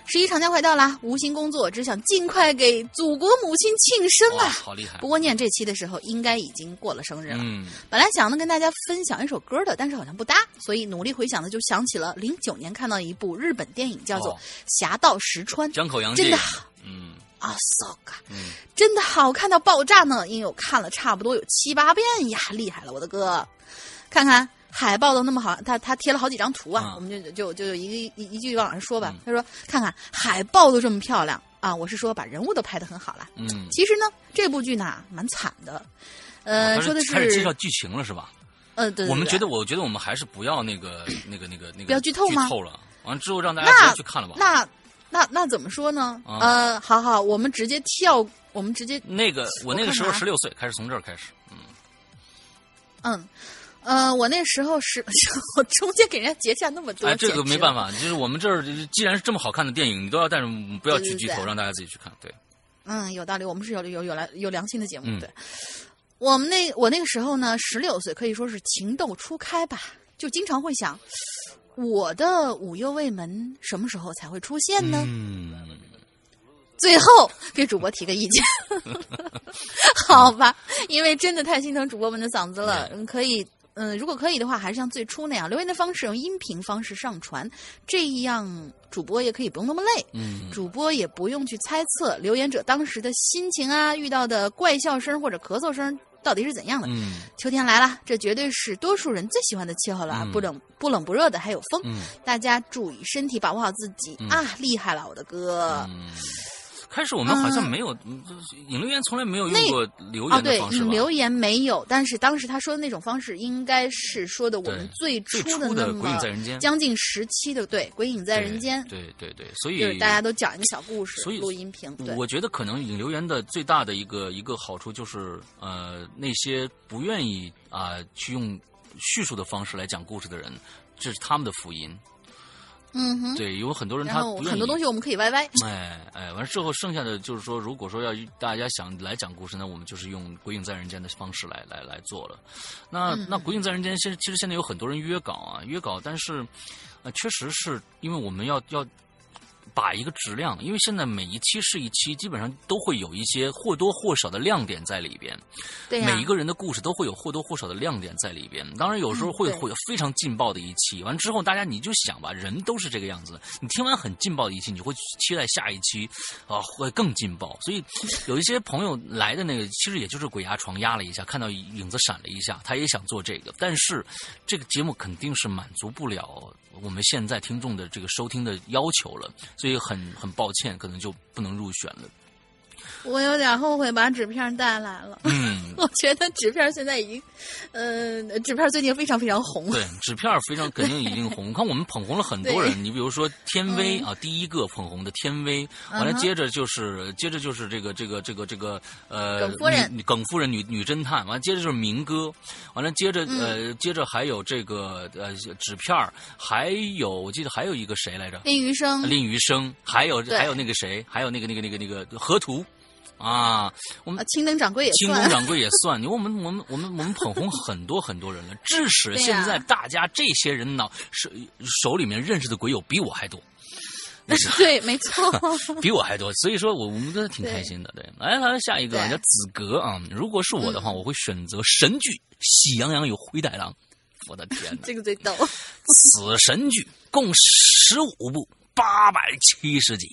十一长假快到了，无心工作，只想尽快给祖国母亲庆生啊！好厉害！不过念这期的时候，应该已经过了生日了。嗯，本来想呢跟大家分享一首歌的，但是好像不搭，所以努力回想呢就想起了零九年看到一部日本电影，叫做《侠盗石川》，江口洋介，真的，嗯啊，so good，嗯，真的好看到爆炸呢！因为我看了差不多有七八遍呀，厉害了，我的哥！看看。海报都那么好，他他贴了好几张图啊，我们就就就一个一一句往上说吧。他说：“看看海报都这么漂亮啊！”我是说把人物都拍的很好了。嗯，其实呢，这部剧呢蛮惨的。呃，说的是开始介绍剧情了是吧？嗯，对。我们觉得，我觉得我们还是不要那个那个那个那个不要剧透吗？剧透了，完了之后让大家直接去看了吧。那那那怎么说呢？呃，好好，我们直接跳，我们直接那个我那个时候十六岁，开始从这儿开始。嗯嗯。呃，我那时候是，(laughs) 我中间给人家结下那么多。哎，这个没办法，就是我们这儿既然是这么好看的电影，你都要带着，不要去剧透，让大家自己去看。对，嗯，有道理，我们是有有有来有良心的节目。对，我们那我那个时候呢，十六岁，可以说是情窦初开吧，就经常会想，我的五右卫门什么时候才会出现呢？嗯，最后给主播提个意见，(laughs) 好吧？因为真的太心疼主播们的嗓子了，嗯可以。嗯，如果可以的话，还是像最初那样留言的方式，用音频方式上传，这样主播也可以不用那么累。嗯，主播也不用去猜测留言者当时的心情啊，遇到的怪笑声或者咳嗽声到底是怎样的。嗯秋天来了，这绝对是多数人最喜欢的气候了啊！嗯不冷不冷不热的，还有风。嗯大家注意身体，保护好自己、嗯啊！厉害了，我的哥！嗯。开始我们好像没有，嗯引流员从来没有用过留言的方式，吧？嗯留言没有，但是当时他说的那种方式，应该是说的我们最最初初的《那么鬼影在人间》将近十期的对《鬼影在人间》，对对对，所以就是大家都讲一个小故事，所以录音屏。对，我觉得可能引流言的最大的一个一个好处就是，呃，那些不愿意啊、去用叙述的方式来讲故事的人，这是他们的福音。嗯哼。对，有很多人他不愿意。很多东西我们可以歪歪。(laughs) 哎哎，完了之后，剩下的就是说，如果说要大家想来讲故事，呢我们就是用《鬼影在人间》的方式来来来做了。那、嗯那《鬼影在人间》现其实现在有很多人约稿啊，约稿，但是呃，确实是因为我们要要把一个质量，因为现在每一期是一期，基本上都会有一些或多或少的亮点在里边。对呀、每一个人的故事都会有或多或少的亮点在里边。当然，有时候会、嗯会有非常劲爆的一期，完之后大家你就想吧，人都是这个样子。你听完很劲爆的一期，你会期待下一期啊会更劲爆。所以有一些朋友来的那个，其实也就是鬼压床压了一下，看到影子闪了一下，他也想做这个，但是这个节目肯定是满足不了我们现在听众的这个收听的要求了，所以所以很很抱歉，可能就不能入选了。我有点后悔把纸片带来了。嗯，(laughs) 我觉得纸片现在已经，呃，纸片最近非常非常红。对，纸片非常肯定已经红。(laughs) 看我们捧红了很多人，你比如说天威、嗯啊，第一个捧红的天威，完了接着就是接着就是这个这个这个这个呃耿夫人女耿夫人女女侦探，完了接着就是明哥，完了接着、嗯呃接着还有这个呃纸片儿，还有我记得还有一个谁来着？林余生，林余生，还有还有那个谁，还有那个那个那个那个河图啊，我们啊，青灯掌柜也算清宫。掌柜也算，因为我们我们我们我们捧红很多很多人了，致使现在大家这些人脑手手里面认识的鬼友比我还多，(laughs) 对，没错。(laughs) 比我还多，所以说我我们真的挺开心的。对，来来下一个叫子格啊，如果是我的话，嗯我会选择神剧《喜羊羊与灰太狼》。我的天哪！(laughs) 这个最逗。此神剧共十五部，八百七十集，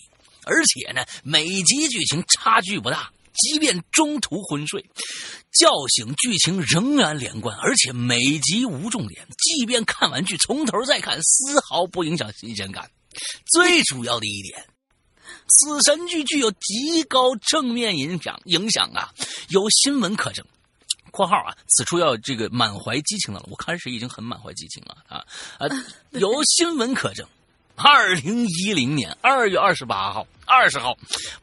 而且呢，每集剧情差距不大，即便中途昏睡，叫醒剧情仍然连贯，而且每集无重点，即便看完剧从头再看，丝毫不影响新鲜感。最主要的一点。死神剧具有极高正面影响，影响啊，有新闻可证。（括号啊，此处要这个满怀激情的了。我开始已经很满怀激情了啊啊，(laughs) 有新闻可证。二零一零年二月二十八号、二十号，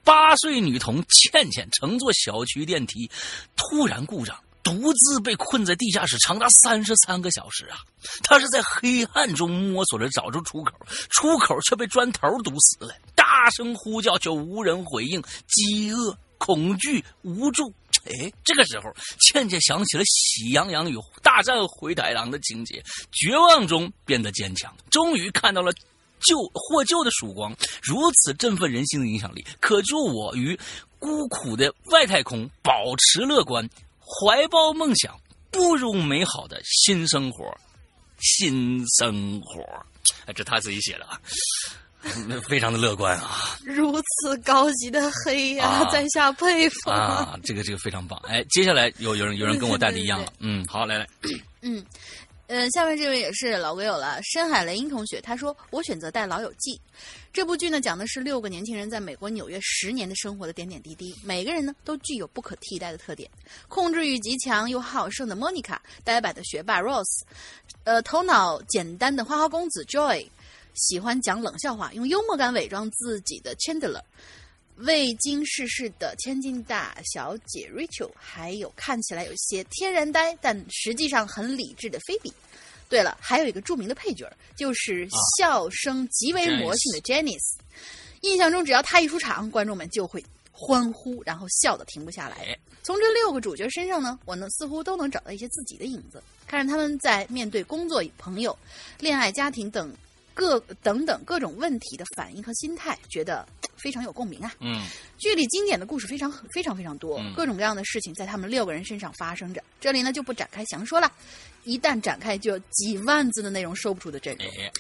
八岁女童倩倩乘坐小区电梯突然故障，独自被困在地下室长达三十三个小时啊！她是在黑暗中摸索着找出出口，出口却被砖头堵死了，大声呼叫却无人回应，饥饿、恐惧、无助。哎，这个时候，倩倩想起了《喜羊羊与大战灰太狼》的情节，绝望中变得坚强，终于看到了救获救的曙光。如此振奋人心的影响力，可助我于孤苦的外太空保持乐观，怀抱梦想，步入美好的新生活。新生活，哎，这他自己写的啊，非常的乐观啊。如此高级的黑呀、啊在下佩服。啊，这个这个非常棒。哎，接下来有有人有人跟我带的一样了，嗯，好，来来，嗯，呃，下面这位也是老鬼友了，深海雷音同学，他说：“我选择带《老友记》这部剧呢，讲的是六个年轻人在美国纽约十年的生活的点点滴滴，每个人呢都具有不可替代的特点：控制欲极强又好胜的 Monica，呆板的学霸 Rose，呃，头脑简单的花花公子 Joy，喜欢讲冷笑话，用幽默感伪装自己的 Chandler。未经世事的千金大小姐 Rachel，还有看起来有些天然呆，但实际上很理智的菲比。对了，还有一个著名的配角，就是笑声极为魔性的 Janice。印象中，只要她一出场，观众们就会欢呼，然后笑得停不下来。从这六个主角身上呢，我呢似乎都能找到一些自己的影子。看着他们在面对工作、朋友、恋爱、家庭等各等等各种问题的反应和心态，觉得非常有共鸣啊。嗯剧里经典的故事非常非常非常多，嗯各种各样的事情在他们六个人身上发生着。这里呢就不展开详说了，一旦展开就有几万字的内容说不出的阵容。哎，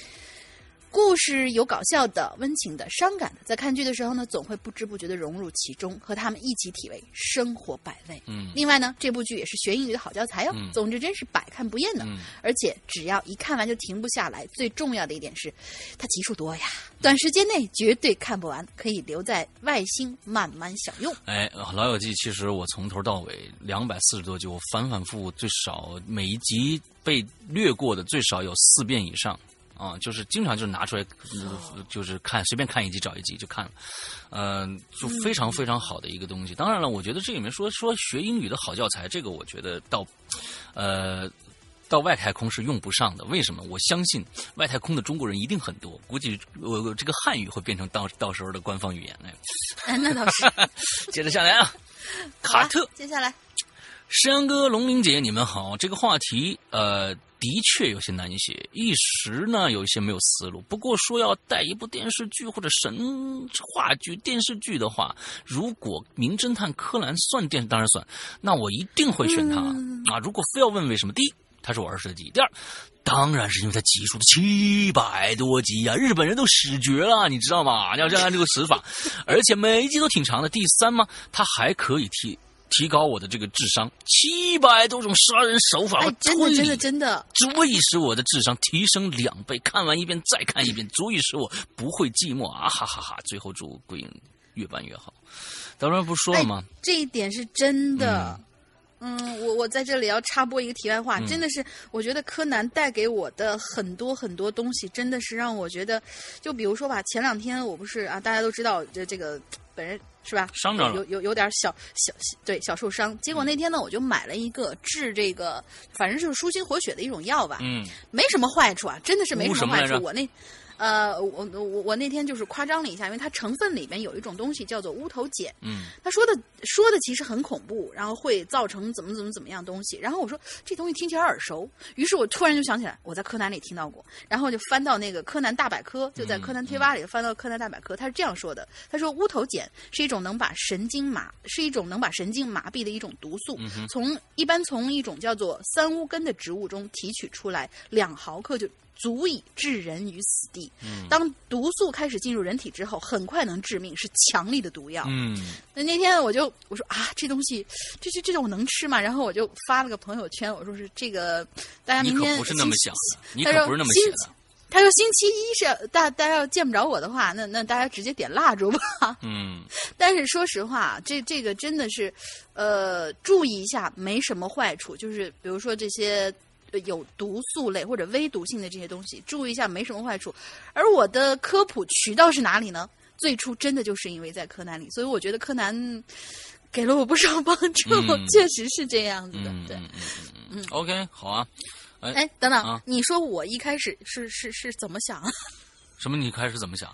故事有搞笑的、温情的、伤感的，在看剧的时候呢，总会不知不觉的融入其中，和他们一起体味生活百味。嗯另外呢，这部剧也是学英语的好教材哦。嗯总之，真是百看不厌的。嗯而且只要一看完就停不下来。最重要的一点是，它集数多呀，短时间内绝对看不完，可以留在外星慢慢享用。哎，《老友记》其实我从头到尾两百四十多集，我反反复复最少每一集被略过的最少有四遍以上。啊，就是经常就是拿出来，呃就是看随便看一集找一集就看了，嗯、就非常非常好的一个东西。当然了，我觉得这里面说说学英语的好教材，这个我觉得到，呃，到外太空是用不上的。为什么？我相信外太空的中国人一定很多，估计我这个汉语会变成到到时候的官方语言。哎，哎，那倒是。接着下来啊 (laughs) 卡特。接下来，山哥、龙玲姐，你们好。这个话题，呃，的确有些难写，一时呢有一些没有思路。不过说要带一部电视剧或者神话剧、电视剧的话，如果《名侦探柯南》算电视，当然算，那我一定会选它、啊。如果非要问为什么，第一，它是我儿时的记忆；第二，当然是因为它集数的七百多集啊，日本人都死绝了，你知道吗？要这样按这个死法，(laughs) 而且每一集都挺长的。第三嘛，它还可以提提高我的这个智商，七百多种杀人手法和哎，真，的真的真的，足以使我的智商提升两倍。看完一遍再看一遍，足以使我不会寂寞啊！哈哈哈最后祝鬼影越办越好。当然不说了吗？这一点是真的。嗯，我我在这里要插播一个题外话，嗯真的是，我觉得柯南带给我的很多很多东西，真的是让我觉得，就比如说吧，前两天我不是啊，大家都知道这这个本人是吧，伤着了。有有有点小小对小受伤，结果那天呢，我就买了一个治这个，反正就是舒心活血的一种药吧，嗯。没什么坏处啊，真的是没什么坏处。我那，呃，我我我那天就是夸张了一下，因为它成分里面有一种东西叫做乌头碱，嗯他说的说的其实很恐怖，然后会造成怎么怎么怎么样东西。然后我说这东西听起来耳熟，于是我突然就想起来，我在柯南里听到过，然后我就翻到那个柯南大百科，就在柯南贴吧里翻到柯南大百科，他是这样说的：他说乌头碱是一种能把神经麻，是一种能把神经麻痹的一种毒素，从一般从一种叫做三乌根的植物中提取出来，两毫克就。足以置人于死地。当毒素开始进入人体之后，很快能致命，是强力的毒药。嗯那那天我就我说啊，这东西这这这种能吃吗？然后我就发了个朋友圈，我说是这个，大家明天不是那么星想的，你他说可不是那么星写的。他说星期一是要大大家要见不着我的话，那那大家直接点蜡烛吧。嗯 (laughs) 但是说实话，这这个真的是，呃，注意一下，没什么坏处。就是比如说这些呃有毒素类或者微毒性的这些东西，注意一下，没什么坏处。而我的科普渠道是哪里呢？最初真的就是因为在柯南里，所以我觉得柯南给了我不少帮助，嗯确实是这样子的。对，嗯，OK，好啊。哎，哎，等等，啊你说我一开始是是是怎么想？(laughs) 什么？你开始怎么想？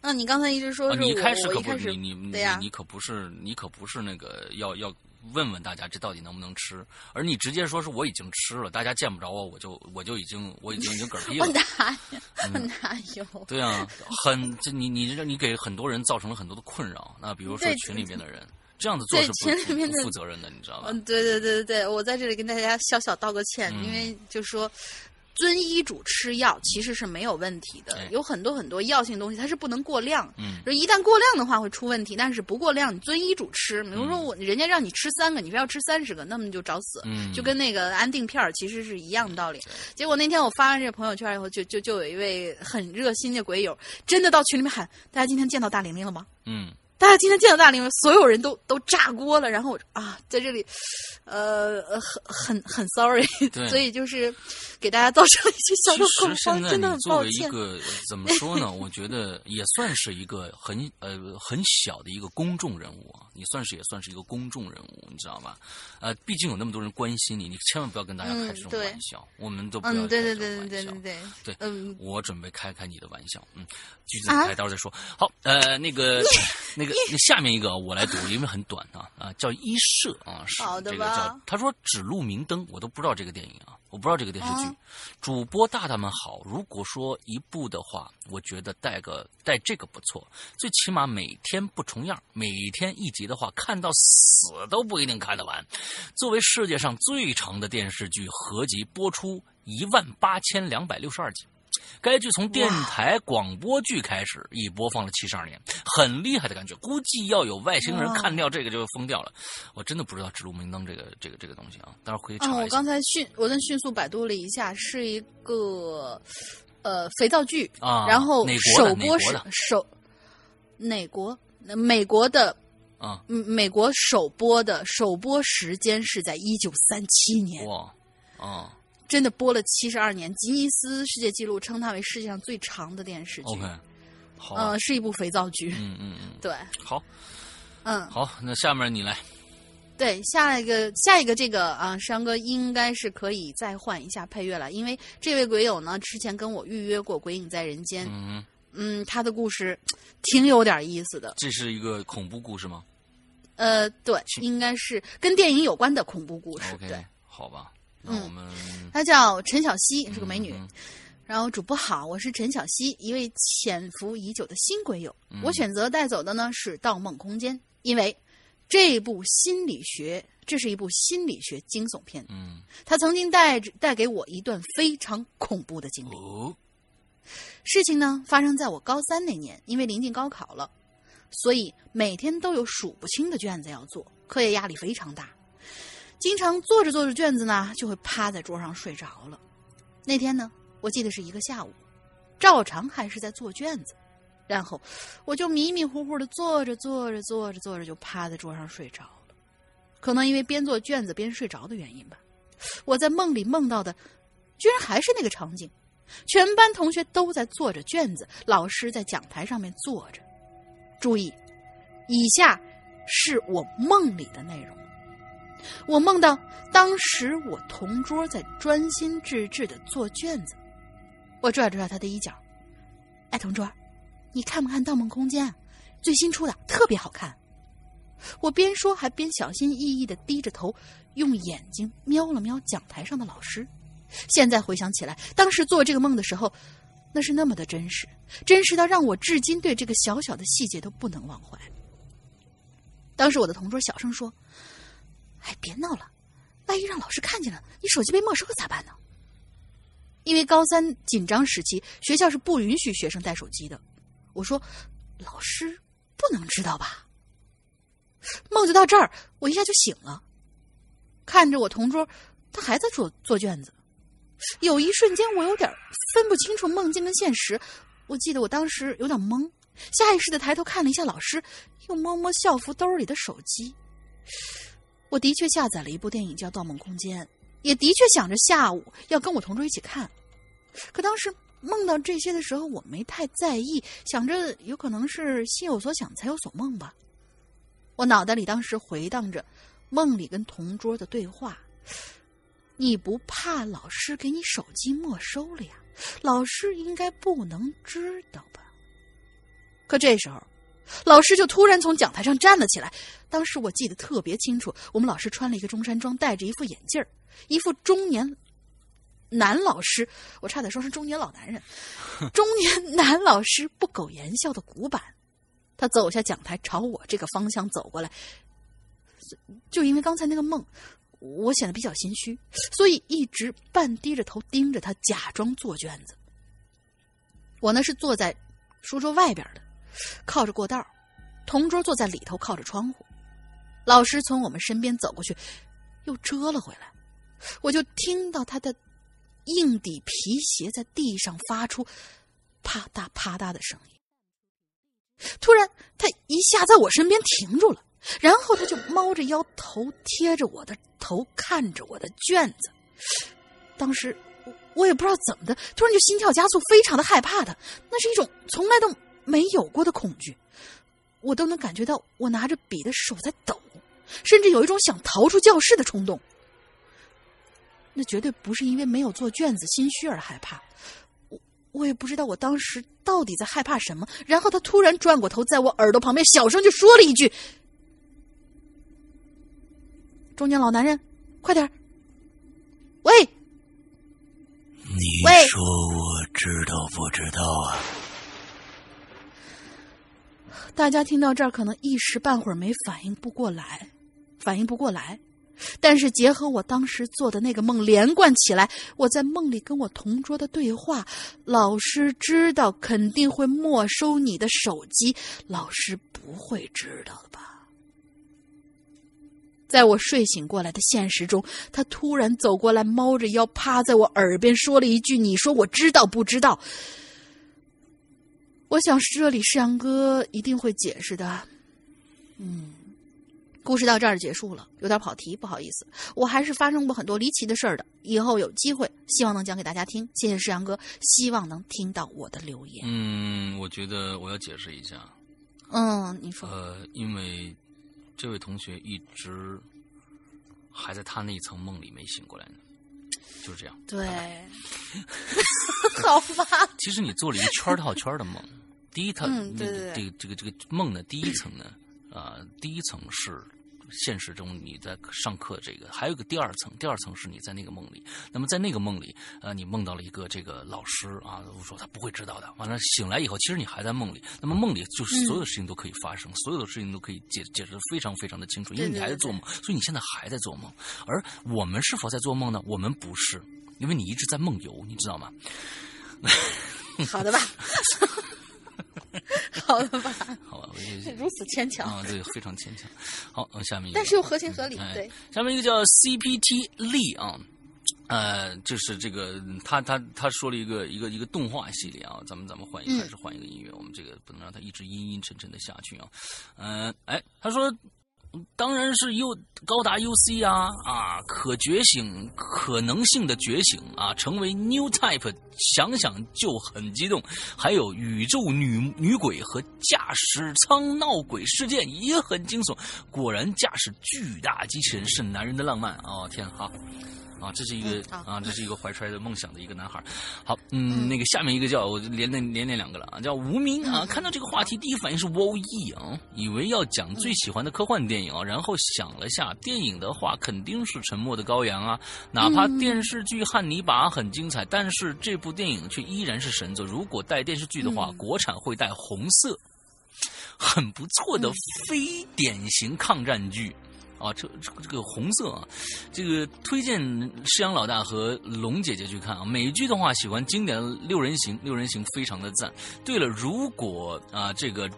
嗯，你刚才一直说啊，你开始可不你你对呀你你可不是你可不是那个要要问问大家这到底能不能吃，而你直接说是我已经吃了，大家见不着我，我就我就已经我已经已经嗝屁我了。(laughs) 哪有嗯哪有？对啊，很这你你这你给很多人造成了很多的困扰。那比如说群里面的人，这样子做是不负责任的，你知道吗？嗯，对对对对对，我在这里跟大家小小道个歉，嗯因为就说遵医嘱吃药其实是没有问题的，哎有很多很多药性东西它是不能过量。嗯就一旦过量的话会出问题，但是不过量，你遵医嘱吃。比如说嗯我人家让你吃三个，你非要吃三十个，那么你就找死。嗯，就跟那个安定片儿其实是一样的道理。结果那天我发完这个朋友圈以后，就就就有一位很热心的鬼友，真的到群里面喊：“大家今天见到大玲玲了吗？”嗯大家今天见到大玲玲，所有人都都炸锅了。然后我啊，在这里，呃，呃很很很 sorry，(laughs) 对所以就是给大家造成了一些小其的恐慌，真的很抱歉。为一个呃 (laughs) 怎么说呢？我觉得也算是一个很呃很小的一个公众人物啊，你算是也算是一个公众人物，你知道吧？呃，毕竟有那么多人关心你，你千万不要跟大家开这种玩笑，我们都不要嗯，对开对对对这种玩笑对对对，对嗯，我准备开开你的玩笑，嗯，橘子啊开，待会儿再说。好，呃，那个那 (laughs) 那下面一个我来读，因为很短啊啊，叫一社啊，是这个叫他说指路明灯，我都不知道这个电影啊，我不知道这个电视剧。啊主播大大们好，如果说一部的话，我觉得带个带这个不错，最起码每天不重样，每天一集的话，看到死都不一定看得完。作为世界上最长的电视剧，合集播出一万八千两百六十二集。该剧从电台广播剧开始，已播放了七十二年，很厉害的感觉。估计要有外星人看掉这个就疯掉了。我真的不知道指路明灯这个这个这个东西啊，待会儿回去啊，查一下我刚。才迅我在迅速百度了一下，是一个呃肥皂剧，啊然后首播时哪国的首哪国？美国的啊，嗯，美国首播的首播时间是在一九三七年，哇，啊真的播了七十二年。吉尼斯世界纪录称它为世界上最长的电视剧。，OK，好啊，嗯，是一部肥皂剧。嗯嗯嗯，(laughs) 对，好，嗯，好，那下面你来，对，下一个下一个这个啊，山哥应该是可以再换一下配乐了，因为这位鬼友呢之前跟我预约过《鬼影在人间》，嗯，嗯，他的故事挺有点意思的。这是一个恐怖故事吗呃，对，应该是跟电影有关的恐怖故事。对好吧，那嗯我们她叫陈小希，是个美女。嗯然后主播好，我是陈小希，一位潜伏已久的新鬼友。嗯我选择带走的呢是《盗梦空间》，因为这部心理学，这是一部心理学惊悚片。嗯，它曾经带着带给我一段非常恐怖的经历。哦，事情呢发生在我高三那年，因为临近高考了，所以每天都有数不清的卷子要做，课业压力非常大。经常做着做着卷子呢，就会趴在桌上睡着了。那天呢，我记得是一个下午，照常还是在做卷子，然后我就迷迷糊糊的做着做着做着做着就趴在桌上睡着了。可能因为边做卷子边睡着的原因吧，我在梦里梦到的，居然还是那个场景。全班同学都在做着卷子，老师在讲台上面坐着。注意，以下是我梦里的内容。我梦到当时我同桌在专心致志的做卷子，我拽了拽他的衣角，哎，同桌，你看不看《盗梦空间》？最新出的，特别好看。我边说还边小心翼翼的低着头，用眼睛瞄了瞄讲台上的老师。现在回想起来，当时做这个梦的时候，那是那么的真实，真实到让我至今对这个小小的细节都不能忘怀。当时我的同桌小声说：“哎，别闹了，万一让老师看见了，你手机被没收了咋办呢？”因为高三紧张时期，学校是不允许学生带手机的。我说：“老师不能知道吧？”梦就到这儿，我一下就醒了，看着我同桌，他还在做做卷子。有一瞬间，我有点分不清楚梦境跟现实。我记得我当时有点懵，下意识的抬头看了一下老师，又摸摸校服兜里的手机。我的确下载了一部电影叫《盗梦空间》，也的确想着下午要跟我同桌一起看。可当时梦到这些的时候，我没太在意，想着有可能是心有所想，才有所梦吧。我脑袋里当时回荡着梦里跟同桌的对话。你不怕老师给你手机没收了呀？老师应该不能知道吧？可这时候，老师就突然从讲台上站了起来。当时我记得特别清楚，我们老师穿了一个中山装，戴着一副眼镜，一副中年男老师，我差点说是中年老男人，中年男老师不苟言笑的古板。他走下讲台，朝我这个方向走过来。就因为刚才那个梦。我显得比较心虚，所以一直半低着头盯着他，假装做卷子。我呢是坐在书桌外边的，靠着过道，同桌坐在里头，靠着窗户。老师从我们身边走过去，又折了回来，我就听到他的硬底皮鞋在地上发出啪嗒啪嗒的声音。突然，他一下在我身边停住了。然后他就猫着腰，头贴着我的头，看着我的卷子。当时我我也不知道怎么的，突然就心跳加速，非常的害怕他。那是一种从来都没有过的恐惧，我都能感觉到我拿着笔的手在抖，甚至有一种想逃出教室的冲动。那绝对不是因为没有做卷子心虚而害怕，我我也不知道我当时到底在害怕什么。然后他突然转过头，在我耳朵旁边小声就说了一句：“中年老男人，快点儿！”喂，你说我知道不知道啊？大家听到这儿可能一时半会儿没反应不过来，反应不过来。但是结合我当时做的那个梦连贯起来，我在梦里跟我同桌的对话，老师知道肯定会没收你的手机，老师不会知道的吧？在我睡醒过来的现实中，他突然走过来，猫着腰趴在我耳边说了一句：“你说我知道不知道？”我想这里世阳哥一定会解释的。嗯，故事到这儿结束了，有点跑题，不好意思。我还是发生过很多离奇的事儿的，以后有机会，希望能讲给大家听。谢谢世阳哥，希望能听到我的留言。嗯，我觉得我要解释一下，嗯，你说，呃，因为这位同学一直还在他那一层梦里没醒过来呢，就是这样。对，(laughs) 好吧，其实你做了一个圈套圈的梦，第一层，嗯对对对。这个这个这个梦的第一层呢，啊、第一层是现实中你在上课这个，还有一个第二层，第二层是你在那个梦里。那么在那个梦里，呃，你梦到了一个这个老师啊，我说他不会知道的。完了醒来以后，其实你还在梦里。那么梦里就是所有的事情都可以发生，所有的事情都可以解解释的非常非常的清楚，因为你还在做梦，所以你现在还在做梦。而我们是否在做梦呢？我们不是，因为你一直在梦游，你知道吗？好的吧，(laughs) (laughs) 好了吧，好吧，我就如此牵强，啊，对，非常牵强。好，呃下面一个，但是又合情合理，哎对，下面一个叫 CPT 力啊，呃，就是这个他他他说了一个一个一个动画系列啊，咱们咱们换一嗯个，还是换一个音乐，我们这个不能让他一直阴阴沉沉的下去啊。嗯、哎，他说。当然是 U 高达 UC 啊啊，可觉醒可能性的觉醒啊，成为 New Type，想想就很激动。还有宇宙女女鬼和驾驶舱闹鬼事件也很惊悚。果然，驾驶巨大机器人是男人的浪漫哦！天哈。这是一个、嗯啊，这是一个怀揣着梦想的一个男孩。好，嗯，那个下面一个叫我连连连连两个了啊，叫无名啊。看到这个话题，第一反应是 w o e 啊，以为要讲最喜欢的科幻电影啊，然后想了下，电影的话肯定是《沉默的羔羊》啊，哪怕电视剧《汉尼拔》很精彩，但是这部电影却依然是神作。如果带电视剧的话，国产会带红色，很不错的非典型抗战剧。啊，这这个这个红色啊，这个推荐施阳老大和龙姐姐去看啊。美剧的话，喜欢经典的六人行，六人行非常的赞。对了，如果啊这个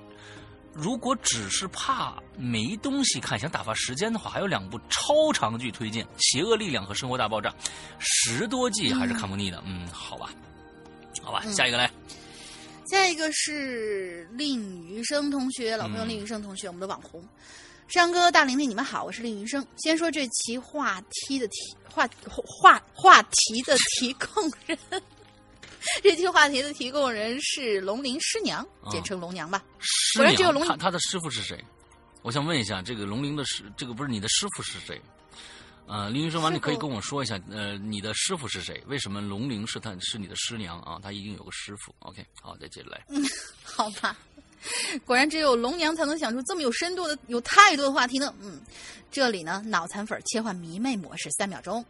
如果只是怕没东西看，想打发时间的话，还有两部超长剧推荐：《邪恶力量》和《生活大爆炸》，十多季还是看不腻的。嗯，好吧，好吧，下一个来。下一个是令余生同学，老朋友嗯令余生同学，我们的网红。山哥、大玲玲，你们好，我是李云生。先说这期话题的题话话话题的提供人，(laughs) 这期话题的提供人是龙鳞师娘，啊简称龙娘吧。师果然只有龙娘他他的师傅是谁？我想问一下，这个龙鳞的师，这个不是你的师傅是谁？呃，林云生完，你可以跟我说一下，呃，你的师傅是谁？为什么龙鳞是他是你的师娘啊？他一定有个师傅。OK，好，再接着来。嗯 (laughs) 好吧，(laughs) 果然只有龙娘才能想出这么有深度的、有态度的话题呢。嗯，这里呢，脑残粉切换迷妹模式三秒钟。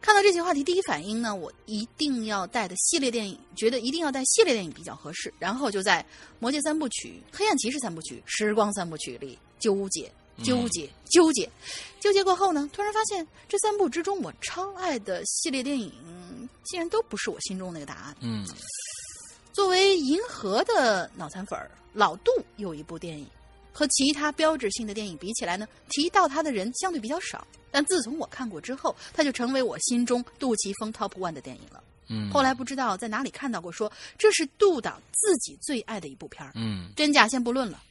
看到这些话题，第一反应呢，我一定要带的系列电影，觉得一定要带系列电影比较合适。然后就在《魔戒三部曲》《黑暗骑士三部曲》《时光三部曲》里纠结、纠结、纠结。纠结过后呢，突然发现这三部之中，我超爱的系列电影，竟然都不是我心中那个答案。嗯作为银河的脑残粉儿，老杜有一部电影，和其他标志性的电影比起来呢，提到他的人相对比较少。但自从我看过之后，他就成为我心中杜琪峰 top one 的电影了。嗯，后来不知道在哪里看到过说，这是杜导自己最爱的一部片儿，嗯真假先不论了。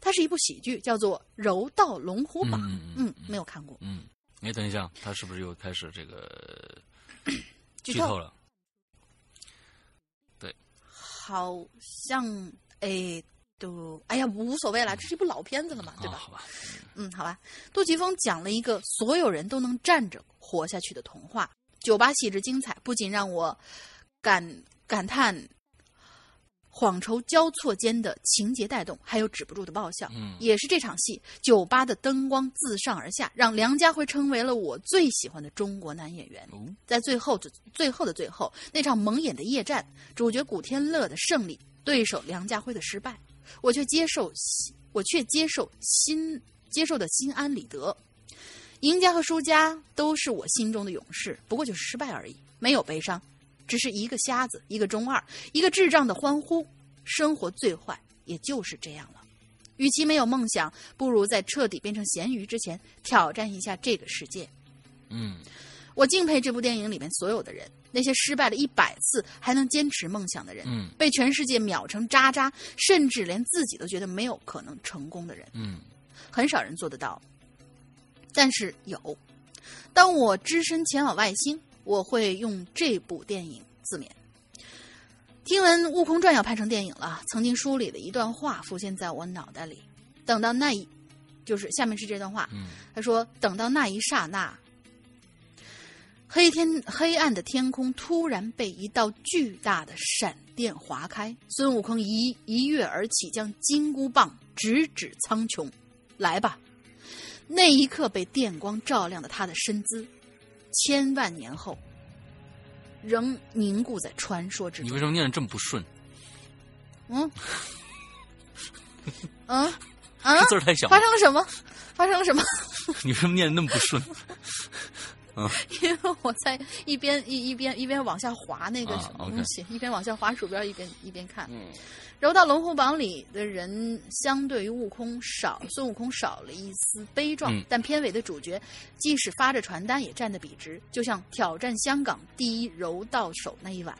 它是一部喜剧，叫做《柔道龙虎榜》。嗯没有看过。嗯，哎，等一下，他是不是又开始这个剧透了？好像哎，都哎呀，无所谓了，这是一部老片子了嘛，对吧？啊好吧，嗯，好吧。杜琪峰讲了一个所有人都能站着活下去的童话，酒吧戏之精彩，不仅让我感感叹谎愁交错间的情节带动，还有止不住的爆笑。嗯也是这场戏，酒吧的灯光自上而下，让梁家辉成为了我最喜欢的中国男演员。哦在最后的最后的最后，那场蒙眼的夜战，主角古天乐的胜利，对手梁家辉的失败，我却接受，我却接受心接受的心安理得。赢家和输家都是我心中的勇士，不过就是失败而已，没有悲伤，只是一个瞎子，一个中二，一个智障的欢呼。生活最坏也就是这样了。与其没有梦想，不如在彻底变成咸鱼之前挑战一下这个世界。嗯我敬佩这部电影里面所有的人，那些失败了一百次还能坚持梦想的人，嗯被全世界秒成渣渣，甚至连自己都觉得没有可能成功的人，嗯很少人做得到。但是有，当我只身前往外星，我会用这部电影自勉。听闻《悟空传》要拍成电影了，曾经书里的一段话浮现在我脑袋里。等到那一，就是下面是这段话，嗯他说：“等到那一刹那，黑天黑暗的天空突然被一道巨大的闪电划开，孙悟空一一跃而起，将金箍棒直指苍穹，来吧！”那一刻被电光照亮了他的身姿，千万年后仍凝固在传说之中你为。什么念的这么不顺？嗯，嗯，(laughs) 啊这，字儿太小了发，生了什么？发生了什么？(laughs) 你为什么念的那么不顺？(laughs) 因为我在一边一一边一边往下滑那个东西，一边往下滑鼠标，一边一边看。嗯。柔道龙虎榜里的人相对于悟空少，孙悟空少了一丝悲壮，嗯。但片尾的主角即使发着传单也站得笔直，就像挑战香港第一柔道手那一晚，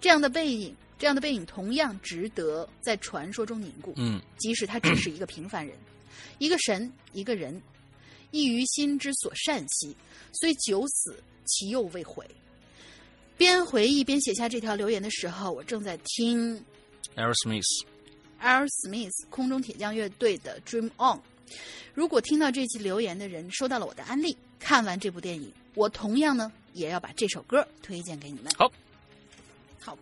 这样的背影，这样的背影同样值得在传说中凝固。嗯。即使他只是一个平凡人，一个神，一个人，亦于心之所善兮，虽九死，其又未悔。边回忆边写下这条留言的时候，我正在听，Aerosmith，Air Smith 空中铁匠乐队的《Dream On》。如果听到这期留言的人收到了我的安利，看完这部电影，我同样呢也要把这首歌推荐给你们。好，好，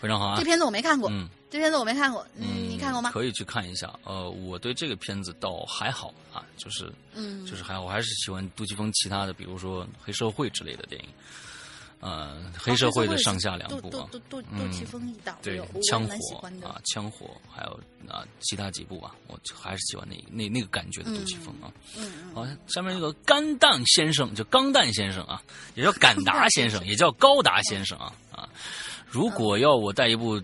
非常好啊这。片子我没看过，嗯这片子我没看过，嗯，嗯，你看过吗？可以去看一下。呃，我对这个片子倒还好啊，就是嗯，就是还好，我还是喜欢杜琪峰其他的，比如说黑社会之类的电影。呃，黑社会的上下两部啊，杜杜杜琪峰一导，对枪火。啊，枪火，还有啊其他几部吧，我还是喜欢那那那个感觉的杜琪峰啊。嗯嗯，好，下面这个甘蛋先生，就钢蛋先生啊，也叫 (laughs) 敢达先生，也叫高达先生啊啊。如果要我带一部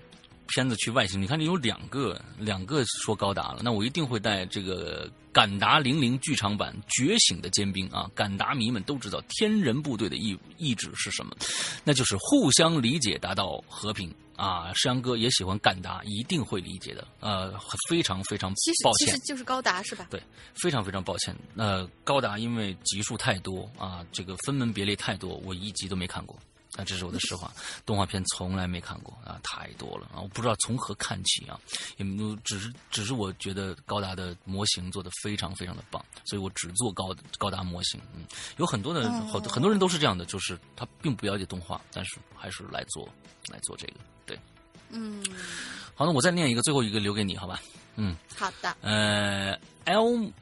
片子去外星，你看这有两个两个说高达了，那我一定会带这个敢达零零剧场版《觉醒的尖兵》啊。敢达迷们都知道天人部队的意意志是什么，那就是互相理解，达到和平。啊，石阳哥也喜欢敢达，一定会理解的。呃，非常非常抱歉其实，就是高达是吧？对，非常非常抱歉。呃，高达因为集数太多啊，这个分门别类太多，我一集都没看过。啊，这是我的实话，动画片从来没看过啊，太多了啊，我不知道从何看起啊，也没有，只是只是我觉得高达的模型做的非常非常的棒，所以我只做高高达模型。嗯，有很多的哦好多很多人都是这样的，就是他并不了解动画，但是还是来做来做这个。对，嗯，好，那我再念一个，最后一个留给你，好吧？嗯。好的，呃，L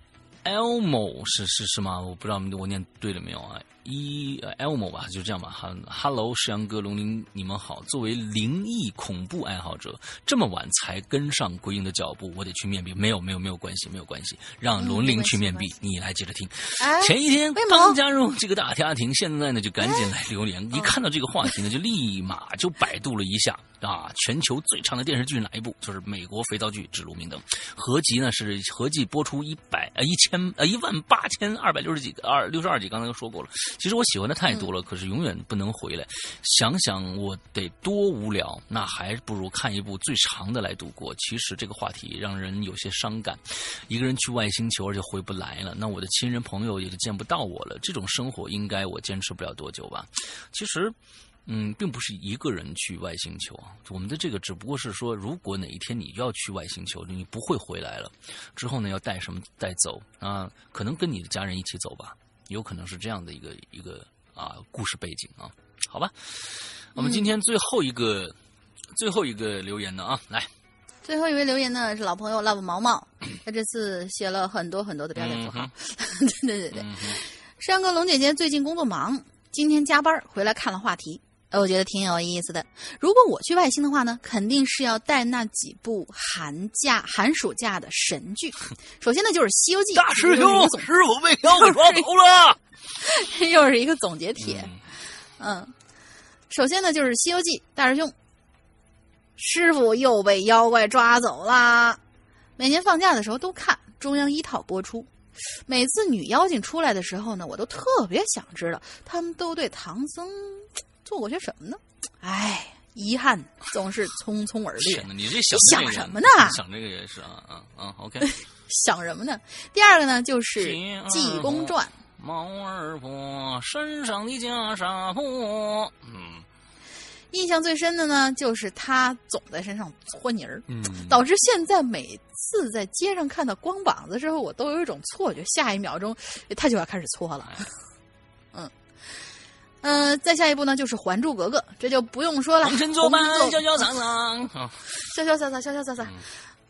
Elmo 是是是吗？我不知道我念对了没有啊？一呃 Elmo 吧，就这样吧。哈，Hello，石阳哥、龙鳞，你们好。作为灵异恐怖爱好者，这么晚才跟上鬼影的脚步，我得去面壁。没有没有没有关系，没有关系，让龙鳞去面壁，你来接着听。哎，前一天刚加入这个大家庭，现在呢就赶紧来留言。一看到这个话题呢，就立马就百度了一下啊，全球最长的电视剧是哪一部？就是美国肥皂剧《指路明灯》，合集呢是合计播出一百呃一千呃一万八千二百六十几个二六十二集，刚才都说过了。其实我喜欢的太多了，可是永远不能回来。想想我得多无聊，那还不如看一部最长的来度过。其实这个话题让人有些伤感，一个人去外星球而且回不来了，那我的亲人朋友也就见不到我了。这种生活应该我坚持不了多久吧？其实。嗯，并不是一个人去外星球啊，我们的这个只不过是说，如果哪一天你要去外星球，你不会回来了，之后呢要带什么带走啊？可能跟你的家人一起走吧，有可能是这样的一个一个啊故事背景啊，好吧。我们今天最后一个最后一个留言呢啊，来，最后一位留言呢是老朋友 love 毛毛，他这次写了很多很多的标点符号。(laughs) 对对对，嗯哼山哥龙姐姐最近工作忙，今天加班回来看了话题，呃，我觉得挺有意思的。如果我去外星的话呢，肯定是要带那几部寒假、寒暑假的神剧。首先呢就是《西游记》，大师兄师傅被妖怪抓走了。(laughs) 又是一个总结帖。嗯嗯，首先呢就是《西游记》，大师兄，师傅又被妖怪抓走啦。每年放假的时候都看中央一套播出，每次女妖精出来的时候呢，我都特别想知道他们都对唐僧做过些什么呢？唉，遗憾总是匆匆而略天。哪，你这想你想这个什么呢想这个也是啊啊啊！OK，(laughs) 想什么呢？第二个呢就是《济公传》。猫儿婆身上的袈裟破，嗯印象最深的呢，就是他总在身上搓泥儿，嗯，导致现在每次在街上看到光膀子之后，我都有一种错觉，下一秒钟他就要开始搓了。嗯，呃，再下一步呢，就是《还珠格格》，这就不用说了，红尘作伴，红潇潇洒洒。(laughs) 啊潇潇洒洒，潇潇洒洒嗯，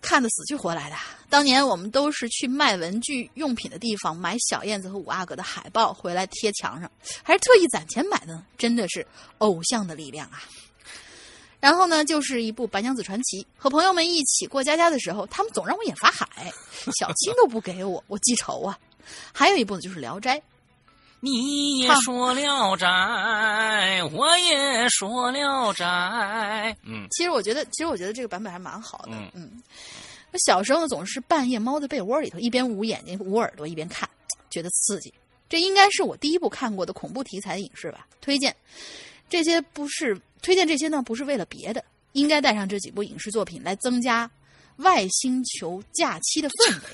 看得死去活来的。当年我们都是去卖文具用品的地方买小燕子和五阿哥的海报回来贴墙上，还是特意攒钱买的呢，真的是偶像的力量啊！然后呢，就是一部《白娘子传奇》，和朋友们一起过家家的时候，他们总让我演法海，小青都不给我，我记仇啊。还有一部呢，就是《聊斋》，你也说了斋，我也说了斋。嗯其实我觉得，其实我觉得这个版本还蛮好的。嗯嗯，我小时候呢，总是半夜猫在被窝里头，一边捂眼睛、捂耳朵，一边看，觉得刺激。这应该是我第一部看过的恐怖题材的影视吧？推荐这些不是推荐这些呢，不是为了别的，应该带上这几部影视作品来增加外星球假期的氛围。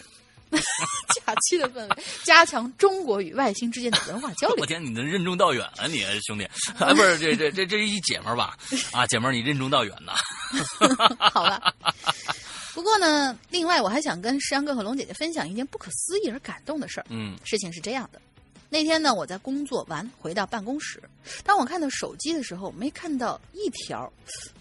(laughs) 假期的氛围，加强中国与外星之间的文化交 (laughs) 流我。天，你能任重道远啊，你兄弟！(laughs) 啊，不是，这这这这是一姐们儿吧？啊，姐们儿，你任重道远呐。好了。不过呢，另外我还想跟石阳哥和龙姐姐分享一件不可思议而感动的事儿。嗯事情是这样的，那天呢，我在工作完回到办公室，当我看到手机的时候，没看到一条，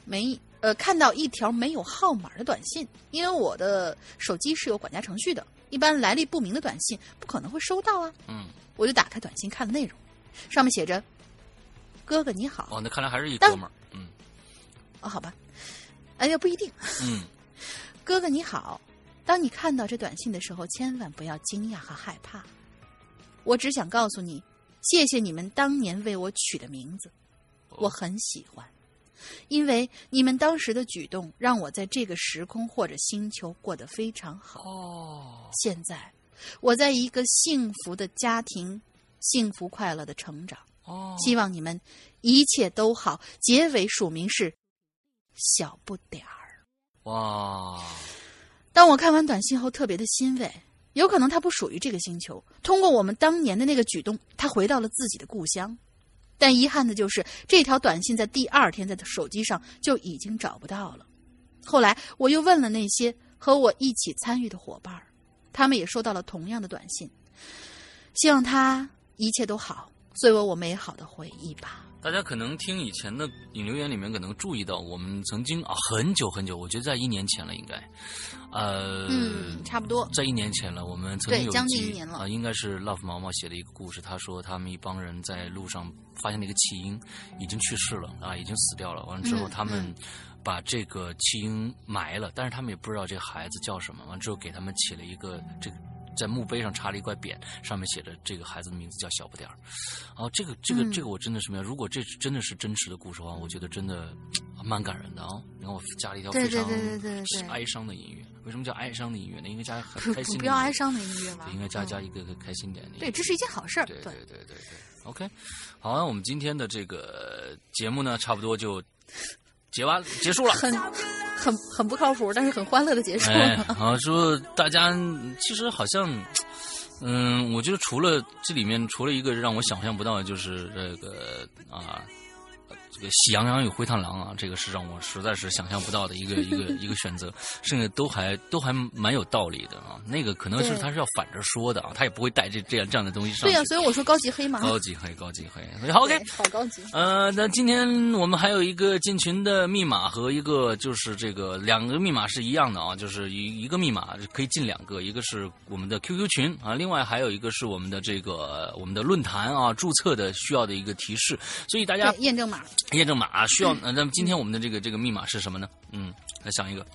没呃看到一条没有号码的短信，因为我的手机是有管家程序的，一般来历不明的短信不可能会收到啊。嗯，我就打开短信看了内容，上面写着：“哥哥你好。哦，那看来还是一当哥们儿。嗯哦，好吧，哎呀，不一定。嗯哥哥你好，当你看到这短信的时候，千万不要惊讶和害怕。我只想告诉你，谢谢你们当年为我取的名字，我很喜欢，因为你们当时的举动让我在这个时空或者星球过得非常好。哦，现在，我在一个幸福的家庭，幸福快乐的成长。哦，希望你们一切都好。结尾署名是小不点儿。哇，当我看完短信后，特别的欣慰。有可能他不属于这个星球，通过我们当年的那个举动，他回到了自己的故乡。但遗憾的就是，这条短信在第二天在手机上就已经找不到了。后来我又问了那些和我一起参与的伙伴，他们也收到了同样的短信，希望他一切都好，作为我美好的回忆吧。大家可能听以前的引流员里面，可能注意到我们曾经啊很久很久，我觉得在一年前了，应该，呃，嗯，差不多。在一年前了，我们曾经有对将近一年了啊、应该是 Love 毛毛写的一个故事。他说他们一帮人在路上发现了一个弃婴已经去世了啊，已经死掉了。完了之后，嗯他们把这个弃婴埋了，但是他们也不知道这个孩子叫什么。完了之后，给他们起了一个这个。在墓碑上插了一块匾，上面写着这个孩子的名字叫小不点儿。哦，这个这个嗯这个我真的是没有。如果这真的是真实的故事的话，我觉得真的蛮感人的啊、你看我加了一条非常对对对对对哀伤的音乐。为什么叫哀伤的音乐呢？应该加很开心的不要哀伤的音乐嘛对，应该加嗯加一个个开心点的。对，这是一件好事儿。对对对对对。OK，好，那我们今天的这个节目呢，差不多就结完结束了。很很很不靠谱，但是很欢乐的结束哎，了。好说大家其实好像，嗯，我觉得除了这里面除了一个让我想象不到的，就是这个啊，这个喜羊羊与灰太狼啊，这个是让我实在是想象不到的一个一个一个选择，甚至都还都还蛮有道理的啊。那个可能是他是要反着说的啊，他也不会带这这样这样的东西上。对呀、所以我说高级黑嘛。高级黑，高级黑。所以好 OK，好高级。呃，那今天我们还有一个进群的密码和一个就是这个两个密码是一样的啊，就是一一个密码可以进两个，一个是我们的 QQ 群啊，另外还有一个是我们的这个我们的论坛啊注册的需要的一个提示，所以大家，验证码。验证码啊需要。呃那么今天我们的这个这个密码是什么呢？嗯，来想一个。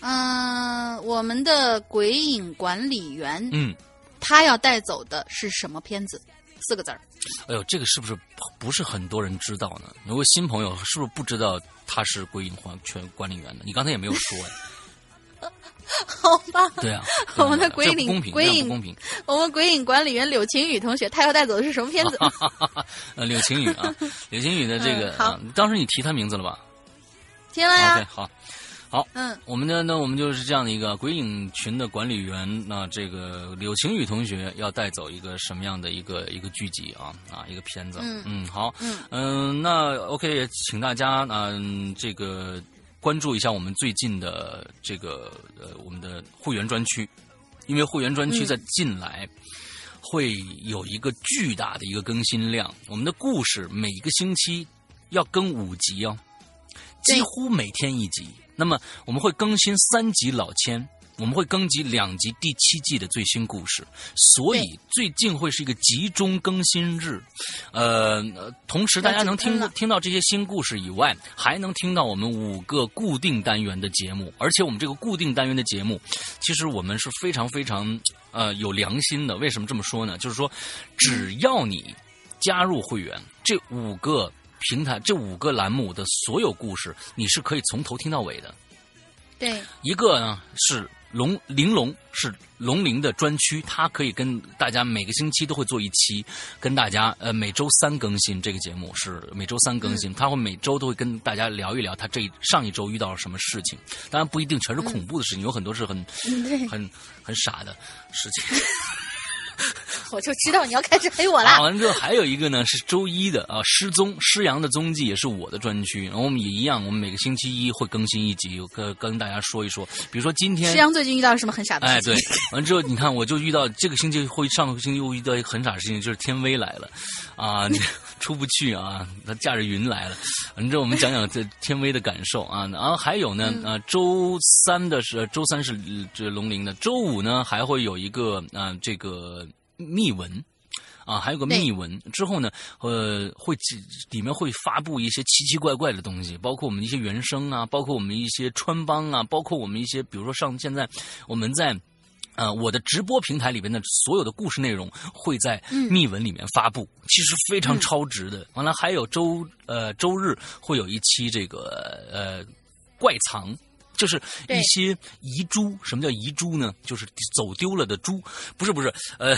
嗯、我们的鬼影管理员，嗯，他要带走的是什么片子？四个字儿。哎呦，这个是不是不是很多人知道呢？如果新朋友是不是不知道他是鬼影环全管理员呢？你刚才也没有说哎。好吧，对啊，(laughs) 我们的鬼影不公平，鬼影不公平。我们鬼影管理员柳晴雨同学，他要带走的是什么片子？(laughs) 呃，柳晴雨啊，柳晴雨的这个嗯好啊，当时你提他名字了吧提了呀。？OK，好，好嗯，我们的那，我们就是这样的一个鬼影群的管理员。那这个柳晴雨同学要带走一个什么样的一个一个剧集啊啊，一个片子？嗯好，嗯嗯，那 OK，也请大家嗯这个关注一下我们最近的这个呃我们的会员专区，因为会员专区在近来。会有一个巨大的一个更新量，我们的故事每一个星期要更五集哦，几乎每天一集。那么我们会更新三集老千，我们会更集两集第七季的最新故事，所以最近会是一个集中更新日。呃，呃同时大家能听听到这些新故事以外，还能听到我们五个固定单元的节目，而且我们这个固定单元的节目，其实我们是非常非常呃有良心的。为什么这么说呢？就是说，只要你加入会员，这五个平台、这五个栏目的所有故事，你是可以从头听到尾的。对，一个呢是龙玲珑是龙鳞的专区，它可以跟大家每个星期都会做一期，跟大家呃每周三更新这个节目是每周三更新，他会每周都会跟大家聊一聊他这上一周遇到了什么事情，当然不一定全是恐怖的事情，有很多是很嗯，很很傻的事情。(laughs) (laughs) 我就知道你要开始黑我打啦。完之后还有一个呢是周一的啊，失踪失阳的踪迹也是我的专区，然后我们也一样，我们每个星期一会更新一集，跟跟大家说一说，比如说今天 (laughs) 失阳最近遇到了什么很傻的哎，事情？哎对，(laughs) 完之后你看，我就遇到这个星期会上个星期又遇到一个很傻的事情，就是天威来了，啊，你出不去啊，他驾着云来了。完之后我们讲讲这天威的感受啊，然后还有呢，啊，周三的是周三是呃这龙鳞的，周五呢还会有一个啊这个密文。啊，还有个对密文之后呢，呃，会里面会发布一些奇奇怪怪的东西，包括我们一些原声啊，包括我们一些穿帮啊，包括我们一些，比如说上现在我们在。呃，我的直播平台里边的所有的故事内容会在密文里面发布，其实非常超值的。完了，还有周呃周日会有一期这个呃怪藏。就是一些遗珠，什么叫遗珠呢？就是走丢了的猪，不是不是，呃，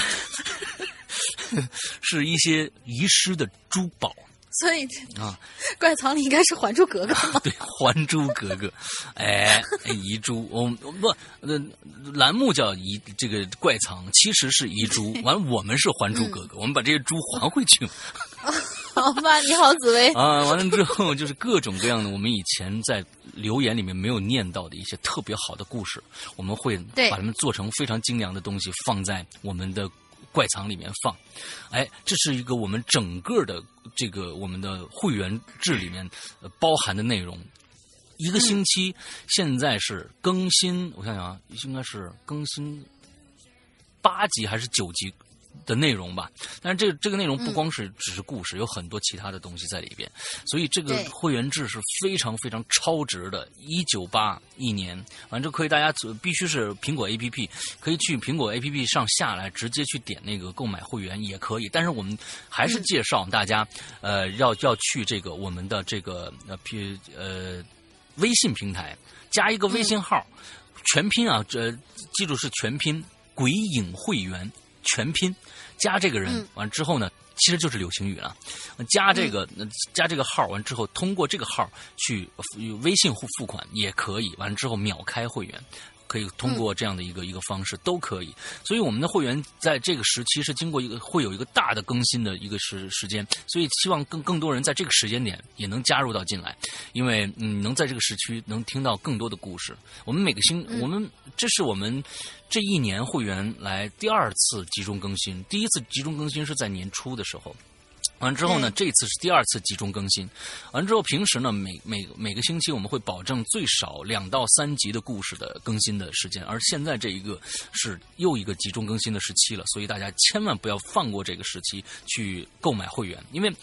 (laughs) 是一些遗失的珠宝所以啊。(laughs) 怪藏里应该是《还珠格格》吗？对，《还珠格格》，哎，遗珠，我们不，呃，栏目叫遗这个怪藏，其实是遗珠。(laughs) 完，我们是《还珠格格》，我们把这些珠还回去 (laughs) 好吧，你好，紫薇。啊。完了之后，就是各种各样的我们以前在留言里面没有念到的一些特别好的故事，我们会把它们做成非常精良的东西，放在我们的。怪藏里面放，哎，这是一个我们整个的这个我们的会员制里面、包含的内容。一个星期现在是更新，我想想啊，应该是更新八集还是九集的内容吧。但是这个这个内容不光是只是故事，有很多其他的东西在里边，所以这个会员制是非常非常超值的。一九八一年，完之后可以大家必须是苹果 APP，可以去苹果 APP 上下来，直接去点那个购买会员也可以。但是我们还是介绍大家，呃，要要去这个我们的这个呃 P 呃微信平台加一个微信号，全拼啊，这记住是全拼，鬼影会员全拼，加这个人、嗯完之后呢，其实就是柳晴雨了。加这个、呃加这个号完之后，通过这个号去呃微信付付款也可以。完之后秒开会员，可以通过这样的一个一个方式都可以。所以我们的会员在这个时期是经过一个会有一个大的更新的一个时时间，所以希望更更多人在这个时间点也能加入到进来，因为嗯能在这个时区能听到更多的故事。我们每个星我们这是我们这一年会员来第二次集中更新，第一次集中更新是在年初的时候。完之后呢，这次是第二次集中更新。完之后，平时呢，每每每个星期我们会保证最少两到三集的故事的更新的时间。而现在这一个是又一个集中更新的时期了，所以大家千万不要放过这个时期去购买会员，因为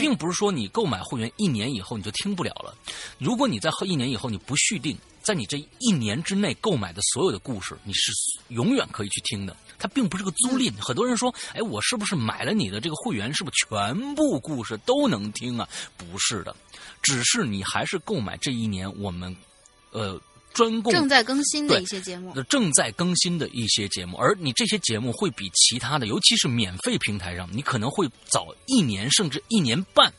并不是说你购买会员一年以后你就听不了了。如果你在一年以后你不续订，在你这一年之内购买的所有的故事，你是永远可以去听的。它并不是个租赁。很多人说：“哎，我是不是买了你的这个会员，是不是全部故事都能听啊？”不是的，只是你还是购买这一年我们呃专供正在更新的一些节目，正在更新的一些节目。而你这些节目会比其他的，尤其是免费平台上，你可能会早一年甚至一年半。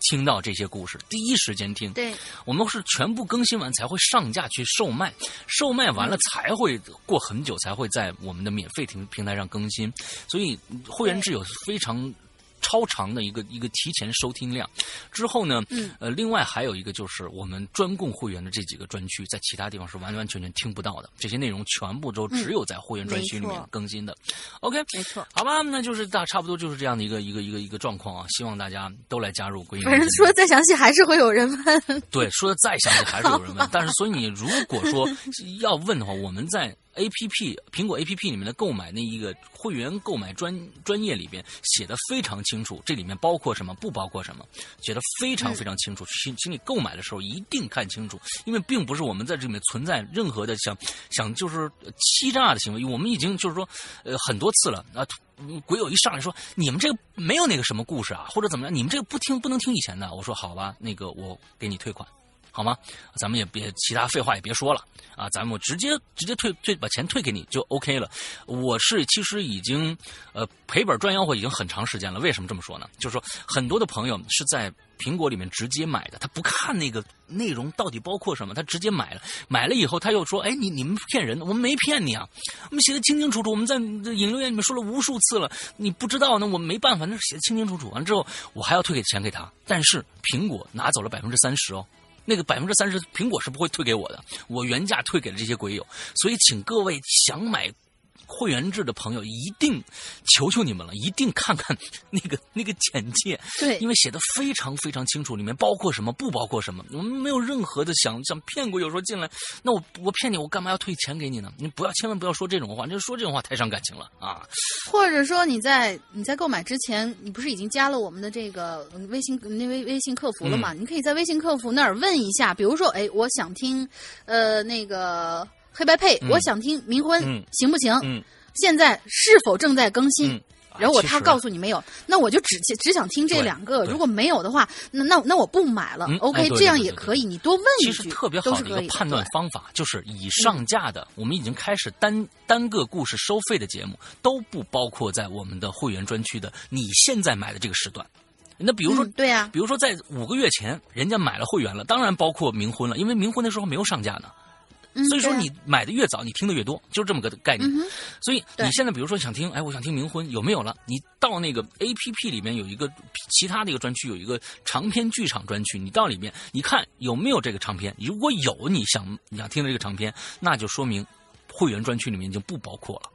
听到这些故事，第一时间听。对，我们是全部更新完才会上架去售卖，售卖完了才会过很久才会在我们的免费平平台上更新，所以会员制有非常。超长的一个一个提前收听量，之后呢，嗯，呃，另外还有一个就是我们专供会员的这几个专区，在其他地方是完完全全听不到的，这些内容全部都只有在会员专区里面更新的。OK，没错，好吧，那就是大差不多就是这样的一个一个一个一个状况啊，希望大家都来加入。反正说的再详细还是会有人问。对，说的再详细还是有人问，(laughs) 但是所以你如果说 (laughs) 要问的话，我们在。A P P 苹果 A P P 里面的购买那一个会员购买专专业里边写的非常清楚，这里面包括什么，不包括什么，写的非常非常清楚，请请你购买的时候一定看清楚，因为并不是我们在这里面存在任何的想想就是欺诈的行为，我们已经就是说呃很多次了啊，鬼友一上来说你们这个没有那个什么故事啊，或者怎么样，你们这个不听不能听以前的，我说好吧，那个我给你退款。好吗？咱们也别其他废话也别说了啊！咱们直接直接退退把钱退给你就 OK 了。我是其实已经呃赔本赚吆喝已经很长时间了。为什么这么说呢？就是说很多的朋友是在苹果里面直接买的，他不看那个内容到底包括什么，他直接买了。买了以后他又说：“哎，你你们骗人！我们没骗你啊，我们写的清清楚楚。我们在引流言里面说了无数次了，你不知道那我们没办法，那是写的清清楚楚。完之后我还要退给钱给他，但是苹果拿走了百分之三十哦。”那个百分之三十，苹果是不会退给我的，我原价退给了这些鬼友，所以请各位想买。会员制的朋友一定求求你们了，一定看看那个那个简介，对，因为写的非常非常清楚，里面包括什么，不包括什么，我们没有任何的想想骗过。有时候进来，那我我骗你，我干嘛要退钱给你呢？你不要千万不要说这种话，就说这种话太伤感情了啊！或者说你在你在购买之前，你不是已经加了我们的这个微信那微微信客服了吗？你可以在微信客服那儿问一下，比如说，哎，我想听，呃，那个。黑白配，我想听冥婚，行不行？现在是否正在更新？然后我他告诉你没有，那我就只只想听这两个。如果没有的话，那那那我不买了。OK，这样也可以。你多问一句，其实特别好的一个判断方法就是已上架的，我们已经开始单单个故事收费的节目都不包括在我们的会员专区的。你现在买的这个时段，那比如说对呀，比如说在五个月前人家买了会员了，当然包括冥婚了，因为冥婚那时候没有上架呢。所以说你买的越早，你听的越多，就是这么个概念。所以你现在比如说想听，哎，我想听冥婚，有没有了？你到那个 A P P 里面有一个其他的一个专区，有一个长篇剧场专区，你到里面你看有没有这个长篇？如果有你想你想听的这个长篇，那就说明会员专区里面已经不包括了。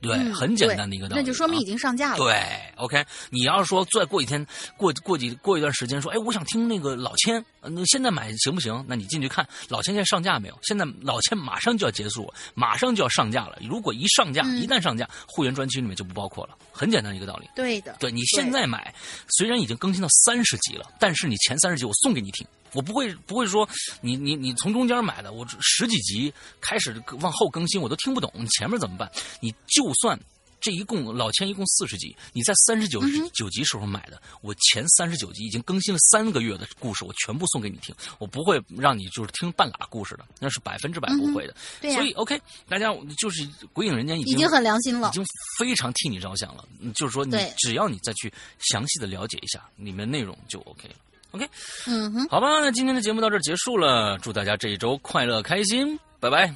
对，很简单的一个道理，那就说明已经上架了。对，OK，你要是说再过几天，过过几过一段时间，说，哎，我想听那个老千，那现在买行不行？那你进去看老千现在上架没有？现在老千马上就要结束，马上就要上架了。如果一上架，一旦上架，会员专区里面就不包括了。很简单一个道理。对的，对你现在买，虽然已经更新到三十集了，但是你前三十集我送给你听。我不会不会说你你你从中间买的，我十几集开始往后更新，我都听不懂，你前面怎么办？你就算这一共老千一共四十集，你在三十九九集时候买的，我前三十九集已经更新了三个月的故事，我全部送给你听，我不会让你就是听半拉故事的，那是百分之百不会的。对所以 OK，大家就是鬼影人间已经已经很良心了，已经非常替你着想了。就是说，你只要你再去详细的了解一下里面内容就 OK 了。OK，嗯哼，好吧，那今天的节目到这儿结束了，祝大家这一周快乐开心，拜拜。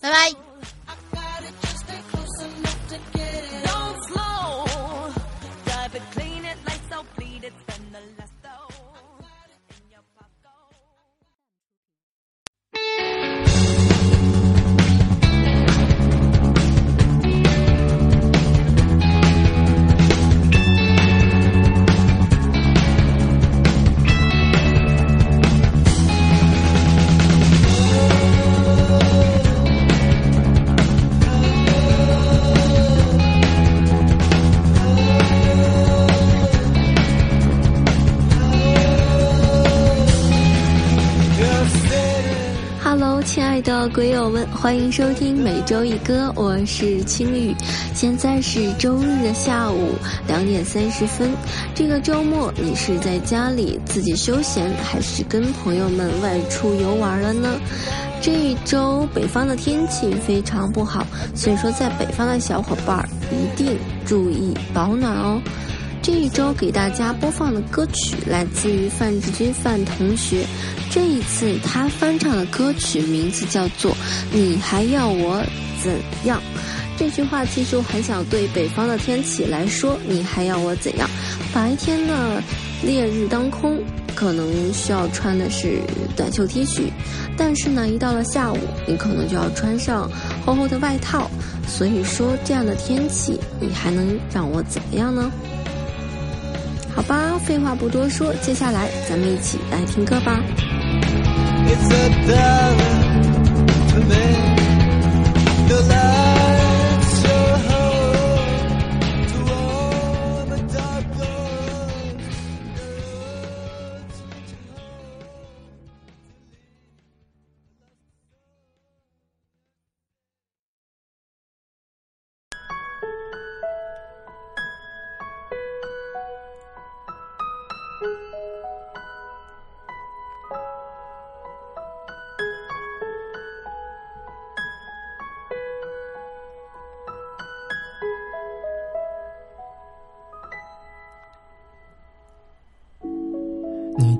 拜拜。的鬼友们，欢迎收听每周一歌，我是青雨。现在是周日的下午两点三十分。这个周末你是在家里自己休闲，还是跟朋友们外出游玩了呢？这一周北方的天气非常不好，所以说在北方的小伙伴一定注意保暖哦。这一周给大家播放的歌曲来自于范志军范同学，这一次他翻唱的歌曲名字叫做《你还要我怎样》。这句话其实我很想对北方的天气来说，你还要我怎样？白天呢，烈日当空，可能需要穿的是短袖 T 恤，但是呢，一到了下午，你可能就要穿上厚厚的外套。所以说，这样的天气，你还能让我怎么样呢？好吧，废话不多说，接下来咱们一起来听歌吧。It's a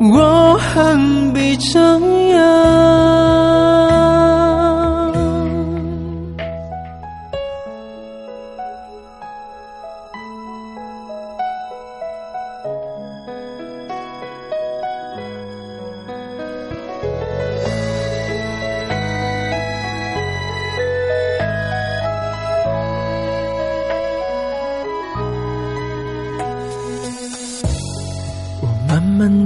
我何必这样？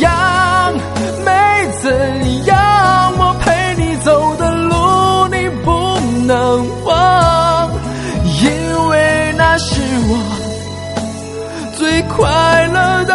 样，没怎样，我陪你走的路你不能忘，因为那是我最快乐的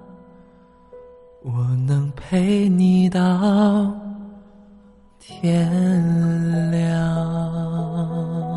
我能陪你到天亮。